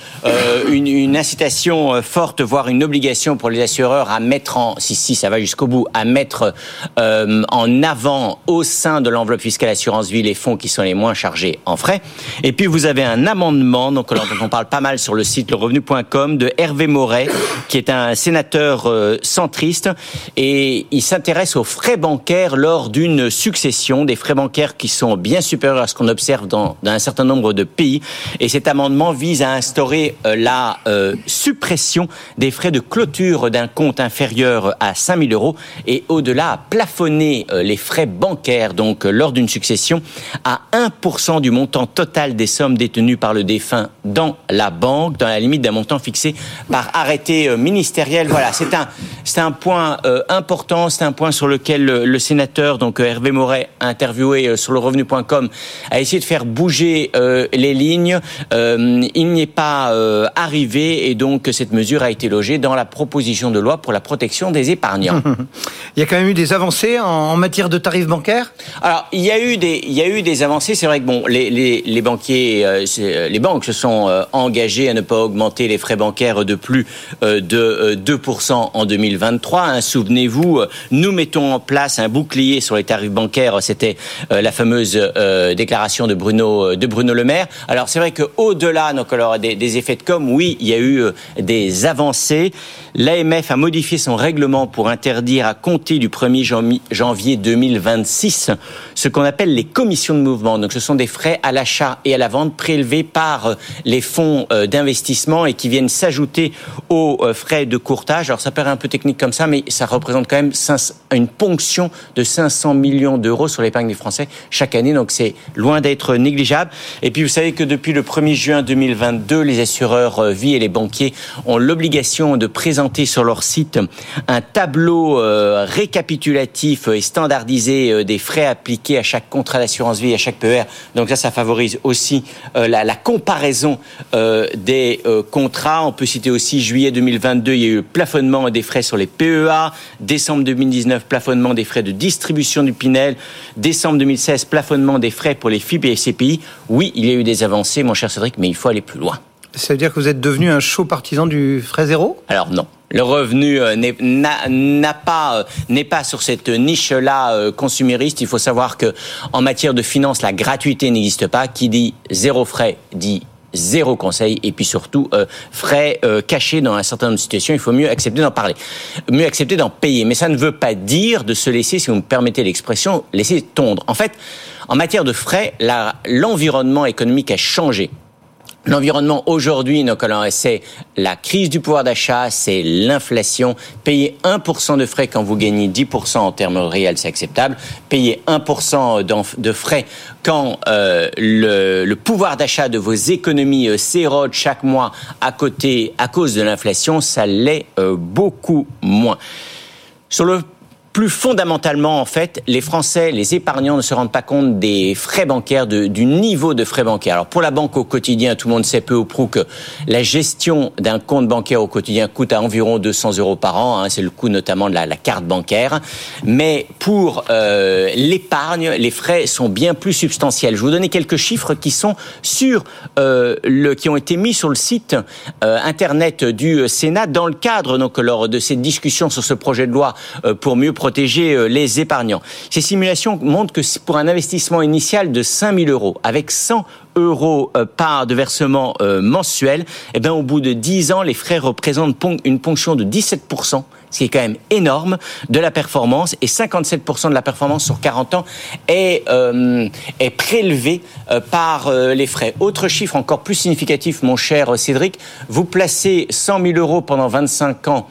une, une, incitation euh, forte, voire une obligation pour les assureurs à mettre en, si si ça va jusqu'au bout, à mettre euh, en avant au sein de l'enveloppe fiscale assurance vie les fonds qui sont les moins chargés en frais. Et puis vous avez un amendement, donc dont on parle pas mal sur le site lerevenu.com de Hervé Moret, qui est un sénateur euh, centriste et il s'intéresse aux frais bancaires lors d'une succession des frais bancaires qui sont bien supérieurs à ce qu'on observe dans, un certain nombre de pays. Et cet amendement vise à instaurer euh, la euh, suppression des frais de clôture d'un compte inférieur à 5000 euros et au-delà à plafonner euh, les frais bancaires, donc lors d'une succession, à 1% du montant total des sommes détenues par le défunt dans la banque, dans la limite d'un montant fixé par arrêté ministériel. Voilà, c'est un, un point important, c'est un point sur lequel le, le sénateur, donc Hervé Morin, aurait interviewé euh, sur le revenu.com a essayé de faire bouger euh, les lignes. Euh, il n'y est pas arrivé et donc cette mesure a été logée dans la proposition de loi pour la protection des épargnants. il y a quand même eu des avancées en, matière de tarifs bancaires? Alors, il y a eu des, il y a eu des avancées. C'est vrai que bon, les, les, les banquiers, les banques se sont engagées à ne pas augmenter les frais bancaires de plus de 2% en 2023. Hein, Souvenez-vous, nous mettons en place un bouclier sur les tarifs bancaires c'était euh, la fameuse euh, déclaration de Bruno euh, de Bruno Le Maire. Alors c'est vrai que au-delà donc alors des, des, effets de com, oui, il y a eu des avancées. L'AMF a modifié son règlement pour interdire à compter du 1er janvier 2026 ce qu'on appelle les commissions de mouvement. Donc ce sont des frais à l'achat et à la vente prélevés par les fonds d'investissement et qui viennent s'ajouter aux frais de courtage. Alors ça paraît un peu technique comme ça, mais ça représente quand même une ponction de 500 millions d'euros sur l'épargne des Français chaque année, donc c'est loin d'être négligeable. Et puis vous savez que depuis le 1er juin 2022, les assureurs euh, vie et les banquiers ont l'obligation de présenter sur leur site un tableau euh, récapitulatif et standardisé euh, des frais appliqués à chaque contrat d'assurance vie à chaque PER. Donc ça, ça favorise aussi la, comparaison des contrats. On peut citer aussi juillet 2022, il y a eu plafonnement des frais sur les PEA. Décembre 2019, plafonnement des frais de distribution du Pinel Décembre 2016, plafonnement des frais pour les FIP et CPI. Oui, il y a eu des avancées, mon cher Cédric, mais il faut aller plus loin. Ça veut dire que vous êtes devenu un chaud partisan du frais zéro? Alors non. Le revenu euh, n'a pas euh, n'est pas sur cette niche-là euh, consumériste. Il faut savoir que en matière de finance, la gratuité n'existe pas. Qui dit zéro frais dit zéro conseil et puis surtout euh, frais euh, cachés dans un certain nombre de situations. Il faut mieux accepter d'en parler, mieux accepter d'en payer. Mais ça ne veut pas dire de se laisser, si vous me permettez l'expression, laisser tondre. En fait, en matière de frais, l'environnement économique a changé. L'environnement aujourd'hui, c'est la crise du pouvoir d'achat, c'est l'inflation. Payer 1% de frais quand vous gagnez 10% en termes réels, c'est acceptable. Payer 1% de frais quand euh, le, le, pouvoir d'achat de vos économies euh, s'érode chaque mois à côté à cause de l'inflation, ça l'est euh, beaucoup moins. Sur le plus fondamentalement, en fait, les Français, les épargnants ne se rendent pas compte des frais bancaires, du niveau de frais bancaires. Alors pour la banque au quotidien, tout le monde sait peu ou prou que la gestion d'un compte bancaire au quotidien coûte à environ 200 euros par an. Hein, c'est le coût notamment de la, carte bancaire. Mais pour euh, l'épargne, les frais sont bien plus substantiels. Je vais vous donner quelques chiffres qui sont sur euh, le, qui ont été mis sur le site euh, internet du Sénat dans le cadre donc lors de cette discussion sur ce projet de loi pour mieux protéger euh, les épargnants. Ces simulations montrent que pour un investissement initial de 5 000 euros, avec 100 euros euh, par de versement mensuel, eh bien, au bout de 10 ans, les frais représentent une ponction de 17%, ce qui est quand même énorme, de la performance, et 57% de la performance sur 40 ans euh, est prélevée par les frais. Autre chiffre encore plus significatif, mon cher Cédric, vous placez 100 000 euros pendant 25 ans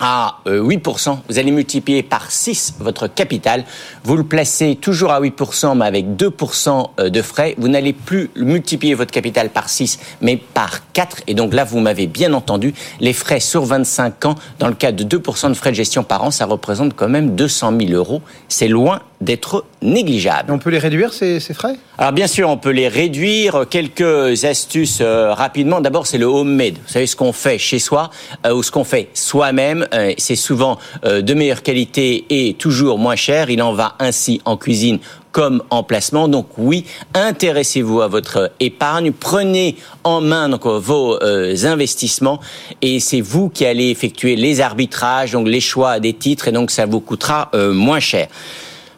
à 8%, euh, vous allez multiplier par 6 votre capital. Vous le placez toujours à 8%, mais avec 2% euh, de frais. Vous n'allez plus multiplier votre capital par 6, mais par 4. Et donc là, vous m'avez bien entendu, les frais sur 25 ans, dans le cas de 2% de frais de gestion par an, ça représente quand même 200 000 euros. C'est loin d'être négligeable. on peut les réduire, ces, ces, frais? Alors bien sûr, on peut les réduire. Quelques astuces euh, rapidement. D'abord, c'est le homemade. Vous savez ce qu'on fait chez soi euh, ou ce qu'on fait soi-même. Euh, c'est souvent euh, de meilleure qualité et toujours moins cher. Il en va ainsi en cuisine comme en placement. Donc oui, intéressez-vous à votre épargne, prenez en main donc, vos euh, investissements et c'est vous qui allez effectuer les arbitrages, donc les choix des titres et donc ça vous coûtera euh, moins cher.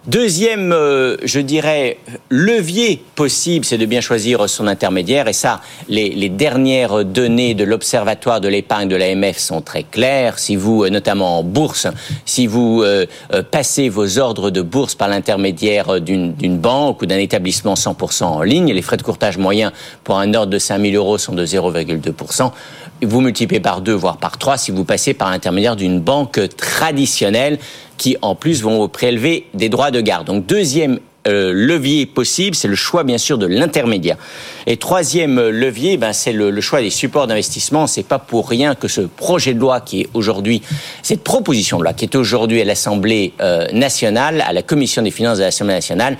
Deuxième, euh, je dirais, levier possible, c'est de bien choisir son intermédiaire. Et ça, les, dernières données de l'Observatoire de l'épargne de l'AMF sont très claires. Si vous, euh, notamment en bourse, si vous euh, passez vos ordres de bourse par l'intermédiaire d'une banque ou d'un établissement 100% en ligne, les frais de courtage moyens pour un ordre de 5000 euros sont de 0,2% vous multipliez par deux, voire par trois, si vous passez par l'intermédiaire d'une banque traditionnelle qui en plus vont prélever des droits de garde. Donc deuxième euh, levier possible, c'est le choix bien sûr de l'intermédiaire. Et troisième levier, ben, c'est le, le, choix des supports d'investissement. C'est pas pour rien que ce projet de loi qui est aujourd'hui, cette proposition de loi qui est aujourd'hui à l'Assemblée euh, nationale, à la Commission des finances de l'Assemblée nationale,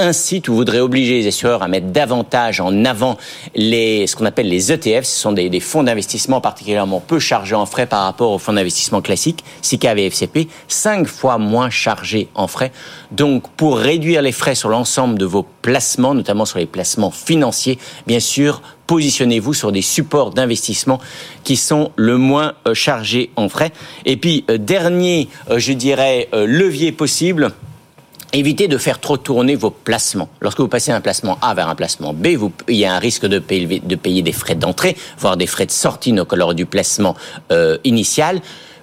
incite ou voudrait obliger les assureurs à mettre davantage en avant les, ce qu'on appelle les ETF. Ce sont des, fonds d'investissement particulièrement peu chargés en frais par rapport aux fonds d'investissement classiques, SICAV et FCP, cinq fois moins chargés en frais. Donc, pour réduire les frais sur l'ensemble de vos placements, notamment sur les placements financiers, bien sûr, positionnez-vous sur des supports d'investissement qui sont le moins euh, chargés en frais. Et puis, euh, dernier, euh, je dirais, levier possible, Évitez de faire trop tourner vos placements. Lorsque vous passez d'un placement A vers un placement B, il y a un risque de payer, de payer des frais d'entrée, voire des frais de sortie lors du placement euh, initial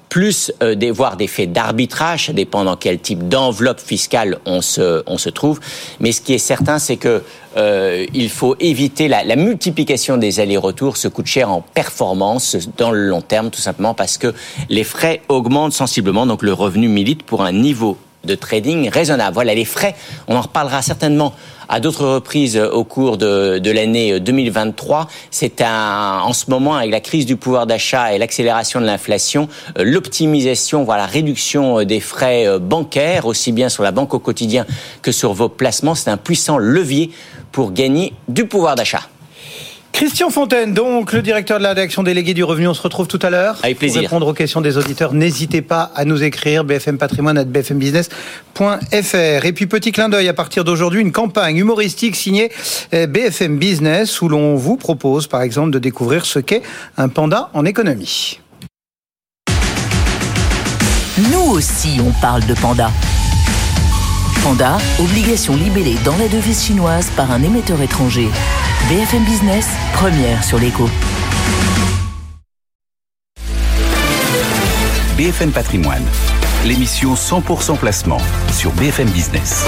plus euh, des, voire des faits d'arbitrage, ça dépend dans quel type d'enveloppe fiscale on se, on se trouve. Mais ce qui est certain, c'est que euh, il faut éviter la, la multiplication des allers-retours. Ce coûte cher en performance dans le long terme, tout simplement parce que les frais augmentent sensiblement, donc le revenu milite pour un niveau de trading raisonnable. Voilà les frais. On en reparlera certainement à d'autres reprises au cours de, de l'année 2023. C'est un, en ce moment, avec la crise du pouvoir d'achat et l'accélération de l'inflation, euh, l'optimisation, voilà, la réduction des frais euh, bancaires, aussi bien sur la banque au quotidien que sur vos placements, c'est un puissant levier pour gagner du pouvoir d'achat. Christian Fontaine, donc le directeur de la rédaction déléguée du revenu, on se retrouve tout à l'heure. Avec plaisir. Pour répondre aux questions des auditeurs, n'hésitez pas à nous écrire bfmpatrimoine@bfmbusiness.fr. Et puis petit clin d'œil à partir d'aujourd'hui, une campagne humoristique signée euh, BFM Business où l'on vous propose par exemple de découvrir ce qu'est un panda en économie. Nous aussi, on parle de panda. Panda, obligation libellée dans la devise chinoise par un émetteur étranger. BFM Business, première sur l'écho. BFM Patrimoine, l'émission 100% placement sur BFM Business.